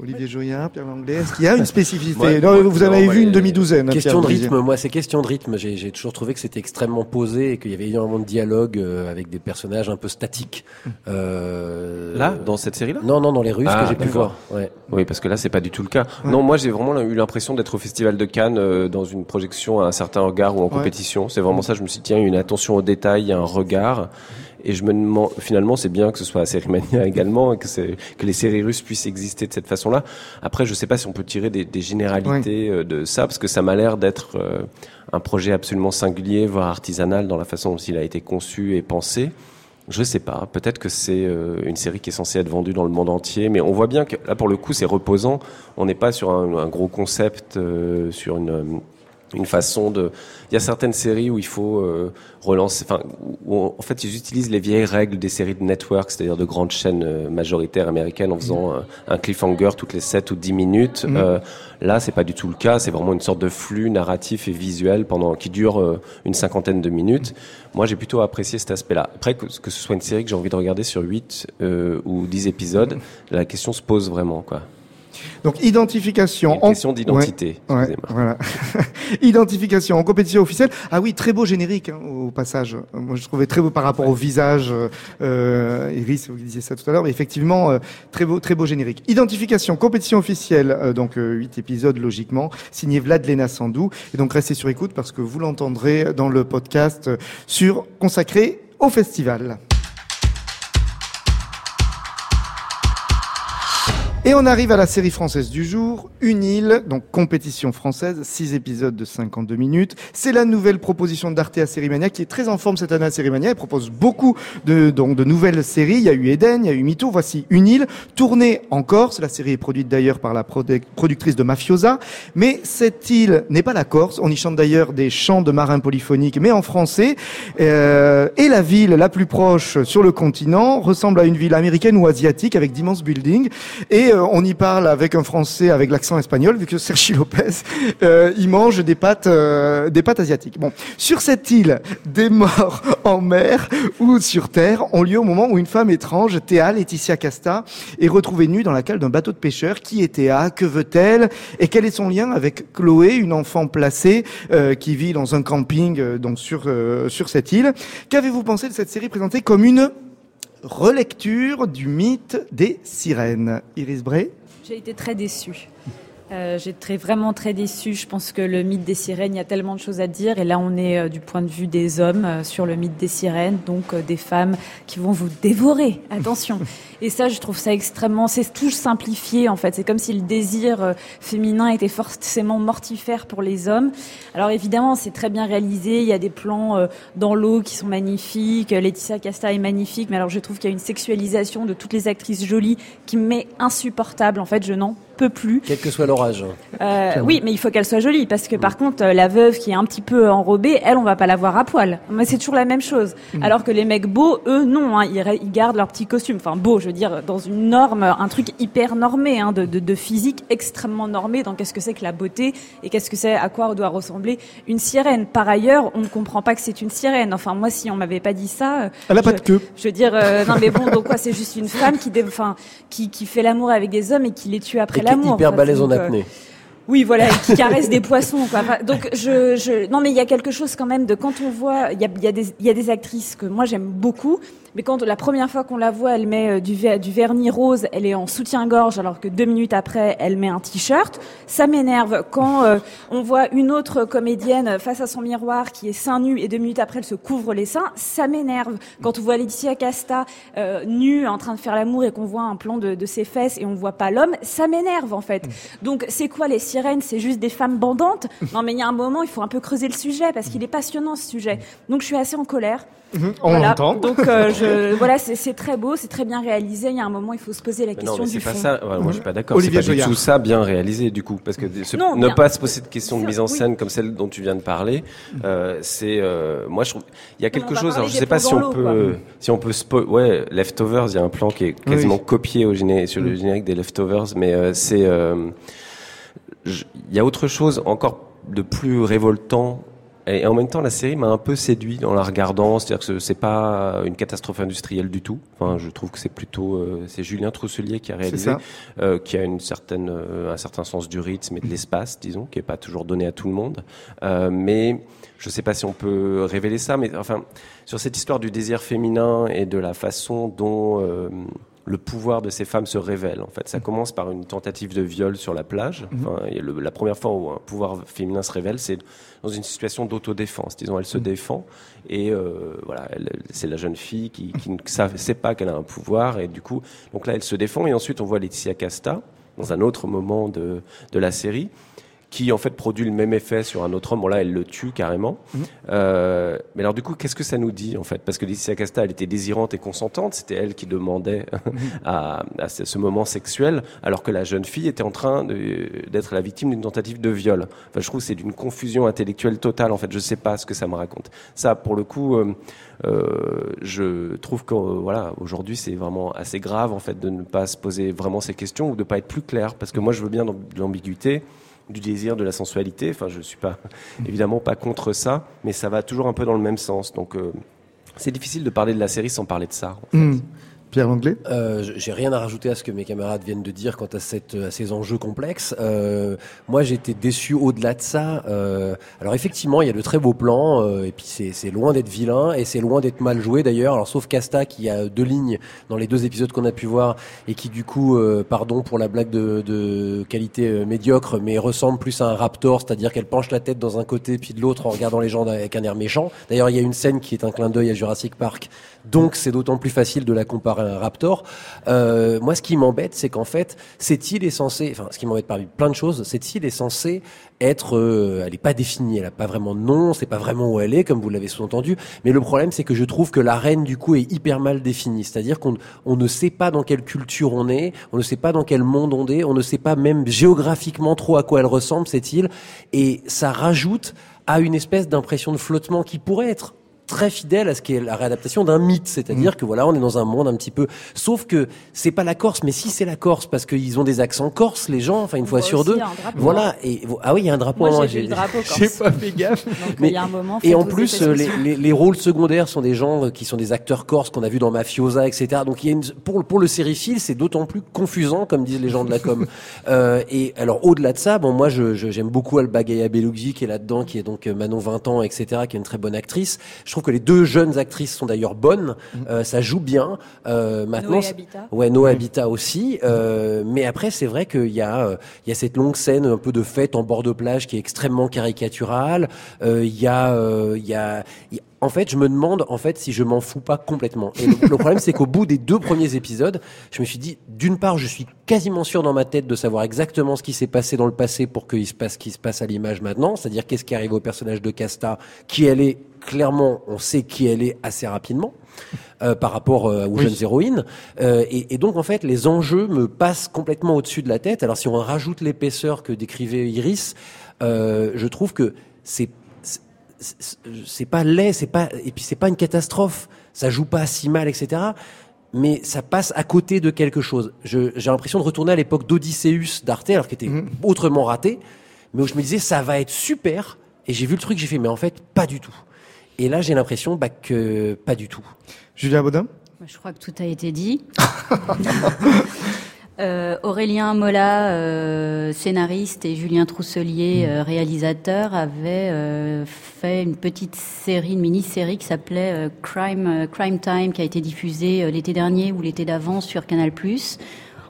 Olivier Joyen, Pierre Langlais, est-ce qu'il y a une spécificité Ouais, Non, Vous en non, avez ouais, vu une demi-douzaine. hein, Question de rythme, moi c'est question de rythme. J'ai j'ai toujours trouvé que c'était extrêmement posé et qu'il y avait énormément de dialogue euh, avec des personnages un peu statiques. Euh, Là, dans cette série-là? Non, non, dans les Russes Ah, que j'ai pu voir. Ouais. Oui, parce que là, c'est pas du tout le cas. Non, moi, j'ai vraiment eu l'impression d'être au Festival de Cannes euh, dans une projection à un certain regard ou en compétition. C'est vraiment ça. Je me suis dit, tiens, il y a une attention au détail, il y a un regard. Et je me demande, finalement, c'est bien que ce soit à Sérimania également et que, les séries russes puissent exister de cette façon-là. Après, je sais pas si on peut tirer des, des généralités euh, de ça, parce que ça m'a l'air d'être euh, un projet absolument singulier, voire artisanal dans la façon dont il a été conçu et pensé. Je sais pas. Peut-être que c'est une série qui est censée être vendue dans le monde entier, mais on voit bien que là, pour le coup, c'est reposant. On n'est pas sur un, un gros concept, sur une une façon de. Il y a certaines séries où il faut euh, relancer. Enfin, où en fait, ils utilisent les vieilles règles des séries de network, c'est-à-dire de grandes chaînes euh, majoritaires américaines, en faisant euh, un cliffhanger toutes les 7 ou 10 minutes. Mhm. Euh, là, c'est pas du tout le cas. C'est vraiment une sorte de flux narratif et visuel pendant qui dure une cinquantaine de minutes. Moi, j'ai plutôt apprécié cet aspect-là. Après, que, que, ce soit une série que j'ai envie de regarder sur 8 ou 10 épisodes, la question se pose vraiment, quoi. Donc identification. Une question d'identité. Ouais, voilà. identification en compétition officielle. Ah oui, très beau générique hein, au passage. Moi, je trouvais très beau par rapport au visage. Euh, Iris, vous disiez ça tout à l'heure, mais effectivement, euh, très beau, très beau générique. Identification, compétition officielle. Euh, donc euh, huit épisodes logiquement, signé Vlad Lena Sandou. Et donc restez sur écoute parce que vous l'entendrez dans le podcast sur consacré au festival. Et on arrive à la série française du jour, Une île, donc compétition française, 6 épisodes de 52 minutes. C'est la nouvelle proposition d'Arte à Sérimania qui est très en forme cette année à Sérimania. Elle propose beaucoup de, donc, de nouvelles séries. Il y a eu Eden, il y a eu Mytho. Voici Une île, tournée en Corse. La série est produite d'ailleurs par la productrice de Mafiosa. Mais cette île n'est pas la Corse. On y chante d'ailleurs des chants de marins polyphoniques, mais en français. Euh, et la ville la plus proche sur le continent ressemble à une ville américaine ou asiatique avec d'immenses buildings. Et euh, on y parle avec un Français avec l'accent espagnol, vu que Sergi Lopez, euh, il mange des pâtes, euh, des pâtes asiatiques. Bon, sur cette île, des morts en mer ou sur terre ont lieu au moment où une femme étrange, Théa Laetitia Casta, est retrouvée nue dans la cale d'un bateau de pêcheur. Qui est Théa? Que veut-elle? Et quel est son lien avec Chloé, une enfant placée qui vit dans un camping donc sur sur cette île? Qu'avez-vous pensé de cette série présentée comme une relecture du mythe des sirènes. Iris Bray J'ai été très déçue. Euh, J'étais vraiment très déçue. Je pense que le mythe des sirènes, il y a tellement de choses à dire. Et là, on est euh, du point de vue des hommes euh, sur le mythe des sirènes, donc des femmes qui vont vous dévorer. Attention. Et ça, je trouve ça extrêmement. C'est tout simplifié en fait. C'est comme si le désir féminin était forcément mortifère pour les hommes. Alors évidemment, c'est très bien réalisé. Il y a des plans dans l'eau qui sont magnifiques. Laetitia Casta est magnifique, mais alors je trouve qu'il y a une sexualisation de toutes les actrices jolies qui m'est insupportable. En fait, je n'en peux plus. Quel que soit l'orage. Euh, oui, mais il faut qu'elle soit jolie parce que par contre, euh, la veuve qui est un petit peu enrobée, elle, on va pas la voir à poil. Mais c'est toujours la même chose. Mm. Alors que les mecs beaux, eux, non, hein, ils, gardent leur petit costume. Enfin, beau, je veux dire, dans une norme, un truc hyper normé, hein, de, de, de, physique extrêmement normé dans qu'est-ce que c'est que la beauté et qu'est-ce que c'est, à quoi doit ressembler une sirène. Par ailleurs, on ne comprend pas que c'est une sirène. Enfin, moi, si on m'avait pas dit ça, euh, elle a pas de queue. Je veux dire, non mais bon, donc quoi, c'est juste une femme qui, enfin, qui, qui fait l'amour avec des hommes et qui les tue après l'amour. Hyper balèze en apnée. Oui, voilà, qui caresse des poissons. Quoi. Donc, je, je, non, mais il y a quelque chose quand même de quand on voit, il y a, y, a des, y a des actrices que moi j'aime beaucoup, mais quand la première fois qu'on la voit, elle met euh, du, du vernis rose, elle est en soutien-gorge, alors que deux minutes après, elle met un t-shirt. Ça m'énerve. Quand euh, on voit une autre comédienne face à son miroir qui est seins nus et deux minutes après, elle se couvre les seins, ça m'énerve. Quand on voit Laetitia Casta euh, nue en train de faire l'amour et qu'on voit un plan de, de, ses fesses et on voit pas l'homme, ça m'énerve en fait. Donc c'est quoi les sirènes? C'est juste des femmes bandantes? Non mais il y a un moment, il faut un peu creuser le sujet parce qu'il est passionnant ce sujet. Donc je suis assez en colère. Mhm, on voilà. Donc euh, je, voilà, c'est très beau, c'est très bien réalisé. Il y a un moment, il faut se poser la question non, mais du pas fond. Ça. moi, je suis pas d'accord. C'est pas du tout ça bien réalisé du coup, parce que ne pas se poser de questions de mise en scène comme celle dont tu viens de parler, euh, c'est euh, moi je trouve il y a quelque chose. Alors je sais pas si on peut si on peut ouais Leftovers. Il y a un plan qui est quasiment copié au géné sur le mm. générique des Leftovers, mais euh, c'est euh, il y a autre chose encore de plus révoltant et en même temps, la série m'a un peu séduit en la regardant. C'est-à-dire que c'est pas une catastrophe industrielle du tout. Enfin, je trouve que c'est plutôt euh, c'est Julien Trousselier qui a réalisé, euh, qui a une certaine euh, un certain sens du rythme et de l'espace, disons, qui est pas toujours donné à tout le monde. Euh, mais je sais pas si on peut révéler ça, mais enfin sur cette histoire du désir féminin et de la façon dont le pouvoir de ces femmes se révèle. En fait, ça commence par une tentative de viol sur la plage. Mhm. Enfin, la première fois où un pouvoir féminin se révèle, c'est dans une situation d'autodéfense. Disons, elle se mm. défend et euh, voilà, c'est la jeune fille qui, qui ne sait pas qu'elle a un pouvoir et du coup, donc là, elle se défend et ensuite on voit Laetitia Casta dans un autre moment de, de la série qui en fait produit le même effet sur un autre homme. Bon là, elle le tue carrément. Mhm. Euh, mais alors du coup, qu'est-ce que ça nous dit en fait? Parce que Laetitia Casta, elle était désirante et consentante. C'était elle qui demandait Mhm. à, à ce, moment sexuel, alors que la jeune fille était en train d'être la victime d'une tentative de viol. Enfin, je trouve que c'est d'une confusion intellectuelle totale. En fait, je sais pas ce que ça me raconte. Ça, pour le coup. euh, euh, je trouve que euh, voilà aujourd'hui c'est vraiment assez grave en fait de ne pas se poser vraiment ces questions ou de pas être plus clair parce que moi je veux bien de l'ambiguïté du désir de la sensualité enfin je suis pas évidemment pas contre ça mais ça va toujours un peu dans le même sens donc euh, c'est difficile de parler de la série sans parler de ça. Hmm. Pierre Langlais? Euh, j'ai rien à rajouter à ce que mes camarades viennent de dire quant à, cette, à ces enjeux complexes. Euh, moi, j'étais déçu au-delà de ça. Euh, alors effectivement, il y a de très beaux plans, euh, et puis c'est loin d'être vilain, et c'est loin d'être mal joué d'ailleurs. Alors sauf Casta qui a deux lignes dans les deux épisodes qu'on a pu voir, et qui du coup, euh, pardon pour la blague de, de qualité euh, médiocre, mais ressemble plus à un raptor, c'est-à-dire qu'elle penche la tête dans un côté puis de l'autre en regardant les gens avec un air méchant. D'ailleurs, il y a une scène qui est un clin d'œil à Jurassic Park, donc c'est d'autant plus facile de la comparer raptor. Euh, moi, ce qui m'embête, c'est qu'en fait, cette île est censée, enfin, ce qui m'embête parmi plein de choses, cette île est censée être, euh, elle n'est pas définie, elle n'a pas vraiment de nom, c'est pas vraiment où elle est, comme vous l'avez sous-entendu. Mais le problème, c'est que je trouve que la reine, du coup, est hyper mal définie. C'est-à-dire qu'on on ne sait pas dans quelle culture on est, on ne sait pas dans quel monde on est, on ne sait pas même géographiquement trop à quoi elle ressemble, cette île. Et ça rajoute à une espèce d'impression de flottement qui pourrait être très fidèle à ce qui est la réadaptation d'un mythe, c'est-à-dire que voilà, on est dans un monde un petit peu. Sauf que c'est pas la Corse, mais si c'est la Corse, parce qu'ils ont des accents corses, les gens, enfin une fois sur deux. Voilà. Et ah oui, il y a un drapeau. Moi, hein, j'ai vu le drapeau J'ai corse. pas fait gaffe. Mais- il y a un moment. Et en plus, les, spéciaux. les, les rôles secondaires sont des gens euh, qui sont des acteurs corses qu'on a vus dans Mafiosa, etc. Donc il y a une, pour, pour le sériephile, c'est d'autant plus confusant, comme disent les gens de la com. euh, et alors au-delà de ça, bon moi je, je- j'aime beaucoup Alba Gaia Bellucci qui est là-dedans, qui est donc euh, Manon 20 ans, etc. Qui est une très bonne actrice. Je trouve que les deux jeunes actrices sont d'ailleurs bonnes. Euh, ça joue bien. Euh, maintenant, Noé Habitat. Ouais, No Habitat aussi. Euh, mais après, c'est vrai qu'il y a, euh, il y a cette longue scène un peu de fête en bord de plage qui est extrêmement caricaturale. Euh, Il y a, euh, il y a, il y a- en fait, je me demande en fait si je m'en fous pas complètement. Et le, le problème, c'est qu'au bout des deux premiers épisodes, je me suis dit, d'une part, je suis quasiment sûr dans ma tête de savoir exactement ce qui s'est passé dans le passé pour qu'il se passe ce qui se passe à l'image maintenant, c'est-à-dire qu'est-ce qui arrive au personnage de Casta, qui elle est. Clairement, on sait qui elle est assez rapidement euh, par rapport euh, aux Oui. jeunes héroïnes. Euh, et, et donc, en fait, les enjeux me passent complètement au-dessus de la tête. Alors, si on rajoute l'épaisseur que décrivait Iris, je trouve que c'est c'est- pas laid, c'est pas et puis c'est pas une catastrophe. Ça joue pas si mal, etc. Mais ça passe à côté de quelque chose. J'ai l'impression de retourner à l'époque d'Odysseus d'Arte, alors qui était autrement raté, mais où je me disais ça va être super. Et j'ai vu le truc, j'ai fait mais en fait pas du tout. Et là j'ai l'impression bah, que pas du tout. Julien Baudin Je crois que tout a été dit. Euh, Aurélien Mola, euh, scénariste, et Julien Trousselier, euh, réalisateur, avaient euh, fait une petite série, une mini-série qui s'appelait euh, Crime, euh, Crime Time, qui a été diffusée euh, l'été dernier ou l'été d'avant sur Canal+,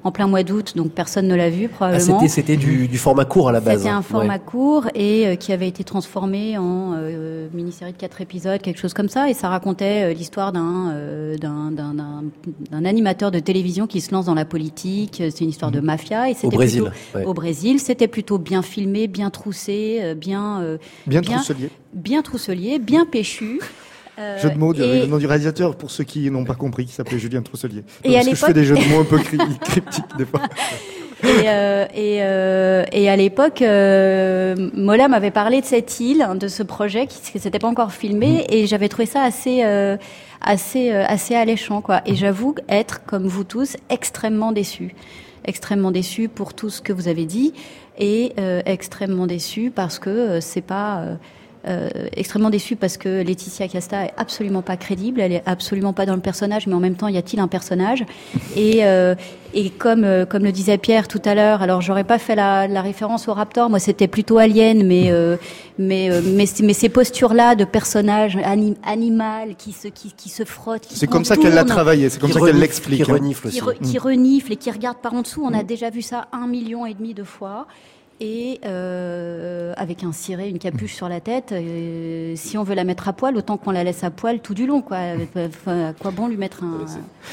en plein mois d'août, donc personne ne l'a vu Ah, probablement. c'était c'était du, du format court à la base. C'était hein. un format Ouais. court et euh, qui avait été transformé en euh, mini-série de quatre épisodes, quelque chose comme ça. Et ça racontait euh, l'histoire d'un, euh, d'un, animateur de télévision qui se lance dans la politique. C'est une histoire de mafia. Et c'était Au Brésil. plutôt- ouais. Au Brésil, c'était plutôt bien filmé, bien troussé, bien, Bien, Bien. Trousselier. bien trousselier, bien péchu. Euh, Jeu de mots, du- et- le nom du réalisateur, pour ceux qui n'ont pas compris, qui s'appelait Julien Trousselier. Et Parce à que je fais des jeux de mots un peu cry- cryptiques des fois. Et, euh, et, euh, et à l'époque, euh, Mola m'avait parlé de cette île, hein, de ce projet qui ne s'était pas encore filmé, et j'avais trouvé ça assez, assez, assez alléchant, quoi. Et j'avoue être, comme vous tous, extrêmement déçue, extrêmement déçue pour tout ce que vous avez dit, et extrêmement déçue parce que c'est pas. Euh, extrêmement déçue parce que Laetitia Casta est absolument pas crédible, elle est absolument pas dans le personnage, mais en même temps, y a-t-il un personnage? Et, euh, et comme euh, comme le disait Pierre tout à l'heure, alors j'aurais pas fait la, la référence au Raptor, moi c'était plutôt Alien, mais euh, mais euh, mais, mais ces postures-là de personnages anim, animal qui se qui, qui se frottent, qui C'est comme ça qu'elle l'a travaillé, c'est comme Qui ça qu'elle renifle- l'explique. Qui hein. renifle qui, aussi. re- qui reniflent et qui regardent par en dessous. On a déjà vu ça un million et demi de fois. Et euh, avec un ciré, une capuche sur la tête. Euh, si on veut la mettre à poil, autant qu'on la laisse à poil tout du long. Quoi. Enfin, à quoi bon lui mettre un,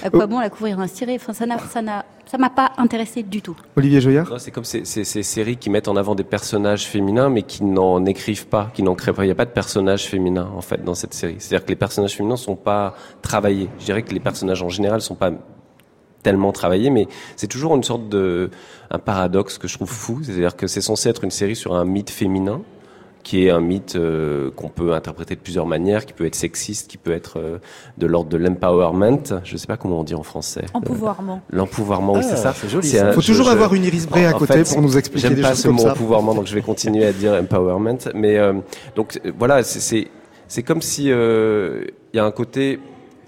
à quoi bon la couvrir un ciré? Enfin, ça n'a, ça n'a, ça m'a pas intéressé du tout. Olivier Joyard? C'est comme ces, ces, ces, séries qui mettent en avant des personnages féminins, mais qui n'en écrivent pas, qui n'en créent pas. Il n'y a pas de personnages féminins en fait dans cette série. C'est-à-dire que les personnages féminins sont pas travaillés. Je dirais que les personnages en général sont pas tellement travaillé, mais c'est toujours une sorte de un paradoxe que je trouve fou. C'est-à-dire que c'est censé être une série sur un mythe féminin, qui est un mythe euh, qu'on peut interpréter de plusieurs manières, qui peut être sexiste, qui peut être euh, de l'ordre de l'empowerment. Je ne sais pas comment on dit en français. Empouvoirment. Euh, l'empouvoirment, oui, c'est Ah, ça. c'est joli, un- faut je- toujours je- avoir une Iris Bray à côté fait, pour nous expliquer J'aime des pas choses ce comme mot ça. empouvoirment, donc je vais continuer à dire empowerment. Mais euh, donc euh, voilà, c'est- comme si euh, il y a un côté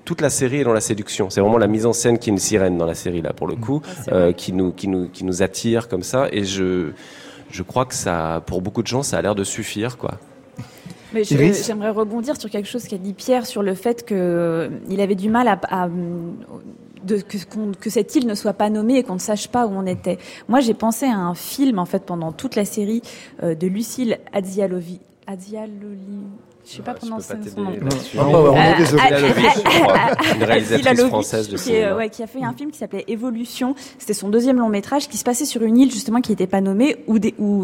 toute la série est dans la séduction. C'est vraiment la mise en scène qui est une sirène dans la série là pour le coup, euh, qui nous qui nous qui nous attire comme ça. Et je je crois que ça, pour beaucoup de gens, ça a l'air de suffire quoi. Mais j'aimerais rebondir sur quelque chose qu'a dit Pierre sur le fait que euh, il avait du mal à, à, de, que, qu'on- que cette île ne soit pas nommée et qu'on ne sache pas où on était. Moi, j'ai pensé à un film en fait pendant toute la série euh, de Lucille Adzialovi. Adzialoli. Je sais pas prononcer son nom. une réalisatrice Lalovic, française de qui, est, cinéma. ouais, qui a fait un film qui s'appelait Évolution. C'était son deuxième long métrage qui se passait sur une île justement qui n'était pas nommée ou,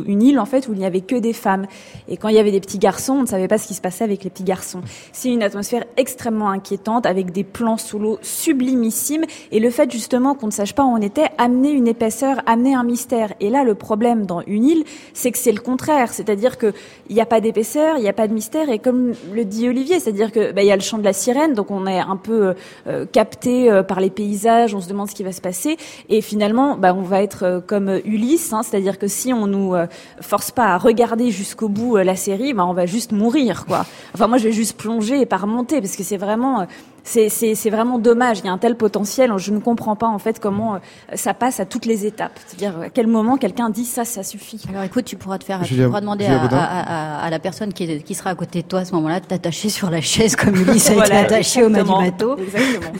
une île en fait où il n'y avait que des femmes. Et quand il y avait des petits garçons, on ne savait pas ce qui se passait avec les petits garçons. C'est une atmosphère extrêmement inquiétante avec des plans sous l'eau sublimissimes et le fait justement qu'on ne sache pas où on était amener une épaisseur, amener un mystère. Et là, le problème dans une île, c'est que c'est le contraire, c'est-à-dire que il n'y a pas d'épaisseur, il n'y a pas de mystère et comme le dit Olivier, c'est-à-dire que bah, il y a le chant de la sirène, donc on est un peu euh, capté euh, par les paysages, on se demande ce qui va se passer et finalement bah, on va être euh, comme Ulysse, hein, c'est-à-dire que si on nous euh, force pas à regarder jusqu'au bout euh, la série, bah, on va juste mourir quoi. Enfin moi je vais juste plonger et pas remonter parce que c'est vraiment euh, c'est, c'est, c'est vraiment dommage. Il y a un tel potentiel. Je ne comprends pas en fait comment euh, ça passe à toutes les étapes. C'est-à-dire à quel moment quelqu'un dit ça, ça suffit. Alors écoute, tu pourras te faire, tu pourras demander à, Baudin. à- à- à la personne qui, est- qui sera à côté de toi à ce moment-là de t'attacher sur la chaise comme Ulysse a été Voilà, attaché au mât du bateau. Exactement.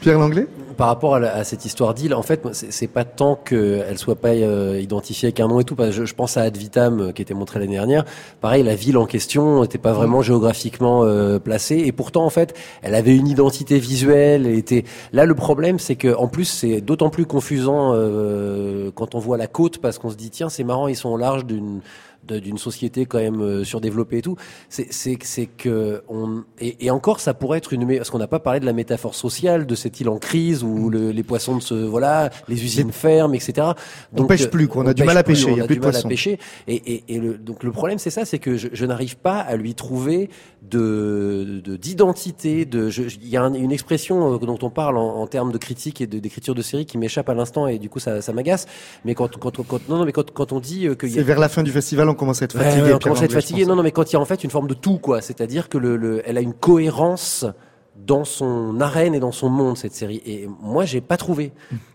Pierre Langlais? Par rapport à, cette histoire d'île, en fait, c'est pas tant qu'elle soit pas euh, identifiée avec un nom et tout. Je, pense à Ad Vitam euh, qui était montré l'année dernière. Pareil, la ville en question n'était pas vraiment géographiquement euh, placée, et pourtant, en fait, elle avait une identité visuelle. Elle était là. Le problème, c'est que en plus, c'est d'autant plus confusant quand on voit la côte, parce qu'on se dit tiens, c'est marrant, ils sont au large d'une d'une société quand même euh, surdéveloppée et tout, c'est c'est c'est que on et, et encore ça pourrait être une parce qu'on n'a pas parlé de la métaphore sociale de cette île en crise où le- les poissons de se voilà les usines ferment etc. On pêche plus, quoi. On a du mal à pêcher, il y a a plus de mal à poissons. pêcher et, et, et le, donc le problème c'est ça c'est que je, je n'arrive pas à lui trouver de de- d'identité de il y a un- une expression euh, dont on parle en, en termes de critique et de- d'écriture de série qui m'échappe à l'instant et du coup ça, ça m'agace mais quand quand, quand non non mais quand quand on dit euh, y C'est vers la fin du festival, on commence à être fatigué. ouais, on commence à être fatigué. Non, non, mais quand il y a en fait une forme de tout, quoi. C'est-à-dire que le, le- elle a une cohérence dans son arène et dans son monde cette série. Et moi, j'ai pas trouvé.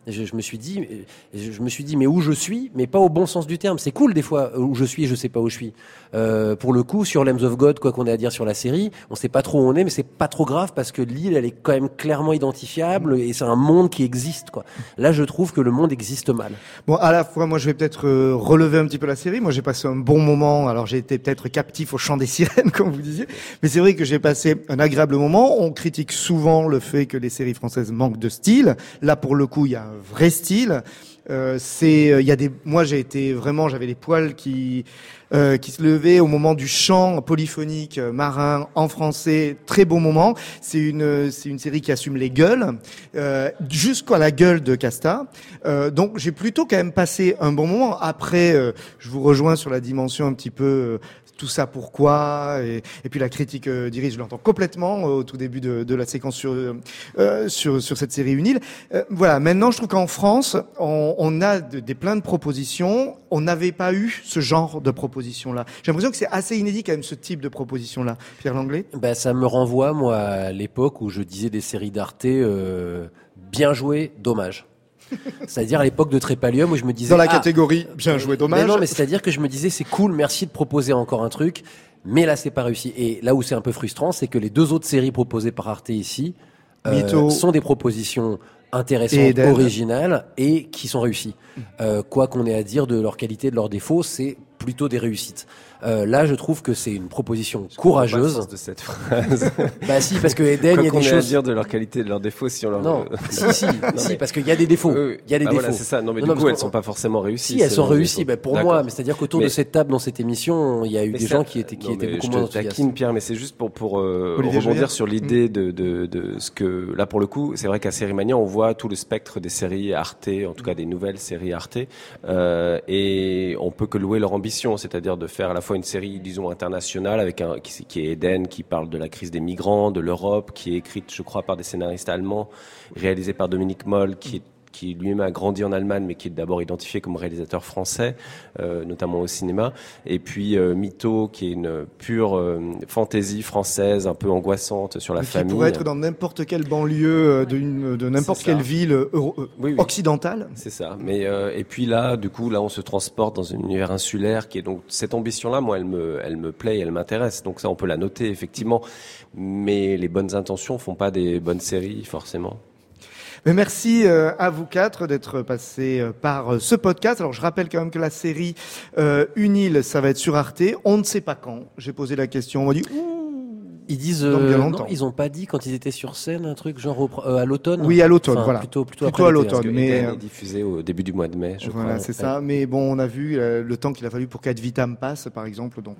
Je, je me suis dit, je, me suis dit, mais où je suis, mais pas au bon sens du terme. C'est cool des fois où je suis je sais pas où je suis. Euh, pour le coup, sur Lambs of God, quoi qu'on ait à dire sur la série, on sait pas trop où on est, mais c'est pas trop grave parce que l'île, elle est quand même clairement identifiable et c'est un monde qui existe, quoi. Là, je trouve que le monde existe mal. Bon, à la fois, moi, je vais peut-être euh, relever un petit peu la série. Moi, j'ai passé un bon moment. Alors, j'ai été peut-être captif au chant des sirènes, comme vous disiez. Mais c'est vrai que j'ai passé un agréable moment. On critique souvent le fait que les séries françaises manquent de style. Là, pour le coup, il y a vrai style. Euh, c'est, euh, il y a des, moi, j'ai été vraiment, j'avais les poils qui, euh, qui se levaient au moment du chant polyphonique marin en français. Très beau moment. C'est une, c'est une série qui assume les gueules, jusqu'à la gueule de Casta. Donc, j'ai plutôt quand même passé un bon moment. Après, je vous rejoins sur la dimension un petit peu. Tout ça pourquoi et, puis la critique euh, d'Iris je l'entends complètement euh, au tout début de, la séquence sur euh, sur sur cette série Unile euh, voilà maintenant je trouve qu'en France on, a de- des plein de propositions. On n'avait pas eu ce genre de proposition là j'ai l'impression que c'est assez inédit quand même ce type de proposition là Pierre Langlais? Ben, ça me renvoie, moi, à l'époque où je disais des séries d'Arte bien joué, dommage. C'est-à-dire à l'époque de Trépalium où je me disais... dans la ah, catégorie bien joué dommage Mais non, mais c'est-à-dire que je me disais, c'est cool, merci de proposer encore un truc, mais là, c'est pas réussi. Et là où c'est un peu frustrant, c'est que les deux autres séries proposées par Arte ici euh, sont des propositions intéressantes, originales et qui sont réussies. Euh, quoi qu'on ait à dire de leur qualité, de leurs défauts, c'est plutôt des réussites. Euh, là, je trouve que c'est une proposition courageuse. de cette phrase. bah si, parce que Eden, il y a des choses. à dire de leur qualité, de leurs défauts, si on leur. Non, si, si, si, parce qu'il y a des défauts. Il y a des bah défauts. Voilà, c'est ça. Non, mais du coup, elles sont pas forcément réussies. Si, elles sont réussies. Bah, pour moi, mais c'est-à-dire qu'autour de cette table, dans cette émission, il y a eu des gens qui étaient, qui étaient beaucoup moins enthousiastes. Pierre, mais c'est juste pour pour euh, rebondir sur l'idée de, de de ce que là pour le coup, c'est vrai qu'à Série Mania, on voit tout le spectre des séries Arte, en tout cas des nouvelles séries Arte, euh, et on peut que louer leur ambition, c'est-à-dire de faire à la fois une série, disons international avec un qui, qui, est Eden, qui parle de la crise des migrants, de l'Europe, qui est écrite, je crois, par des scénaristes allemands, réalisée par Dominique Moll, qui est qui lui-même a grandi en Allemagne, mais qui est d'abord identifié comme réalisateur français, euh, notamment au cinéma. Et puis euh, Mito, qui est une pure euh, fantaisie française, un peu angoissante sur la famille. Qui pourrait être dans n'importe quelle banlieue de, de n'importe quelle ville occidentale. C'est ça. Mais et puis là, du coup, là, on se transporte dans un univers insulaire qui est donc cette ambition-là. Moi, elle me, elle me plaît, elle m'intéresse. Donc ça, on peut la noter effectivement. Mais les bonnes intentions font pas des bonnes séries forcément. Mais merci euh, à vous quatre d'être passés euh, par euh, ce podcast. Alors je rappelle quand même que la série euh, Une île, ça va être sur Arte. On ne sait pas quand. J'ai posé la question. On m'a dit. Ils disent non, ils ont pas dit quand ils étaient sur scène un truc genre à l'automne. Oui, à l'automne, voilà. Plutôt plutôt, plutôt à l'automne, mais est diffusé au début du mois de mai, je voilà, c'est ça. Mais bon, on a vu le temps qu'il a fallu pour qu'Ad Vitam passe, par exemple. Donc,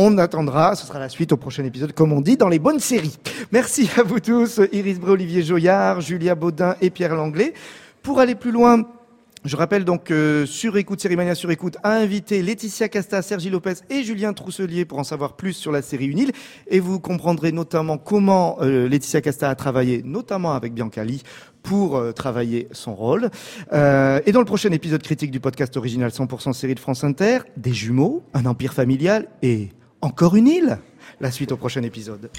on attendra, ce sera la suite au prochain épisode, comme on dit, dans les bonnes séries. Merci à vous tous, Iris Bré, Olivier Joyard, Julia Baudin et Pierre Langlais. Pour aller plus loin, je rappelle donc que sur écoute, Sérimania sur écoute a invité Laetitia Casta, Sergi Lopez et Julien Trousselier pour en savoir plus sur la série Unile. Et vous comprendrez notamment comment euh, Laetitia Casta a travaillé, notamment avec Biancali, pour euh, travailler son rôle. Euh, et dans le prochain épisode critique du podcast original 100% série de France Inter, des jumeaux, un empire familial et encore une île La suite au prochain épisode.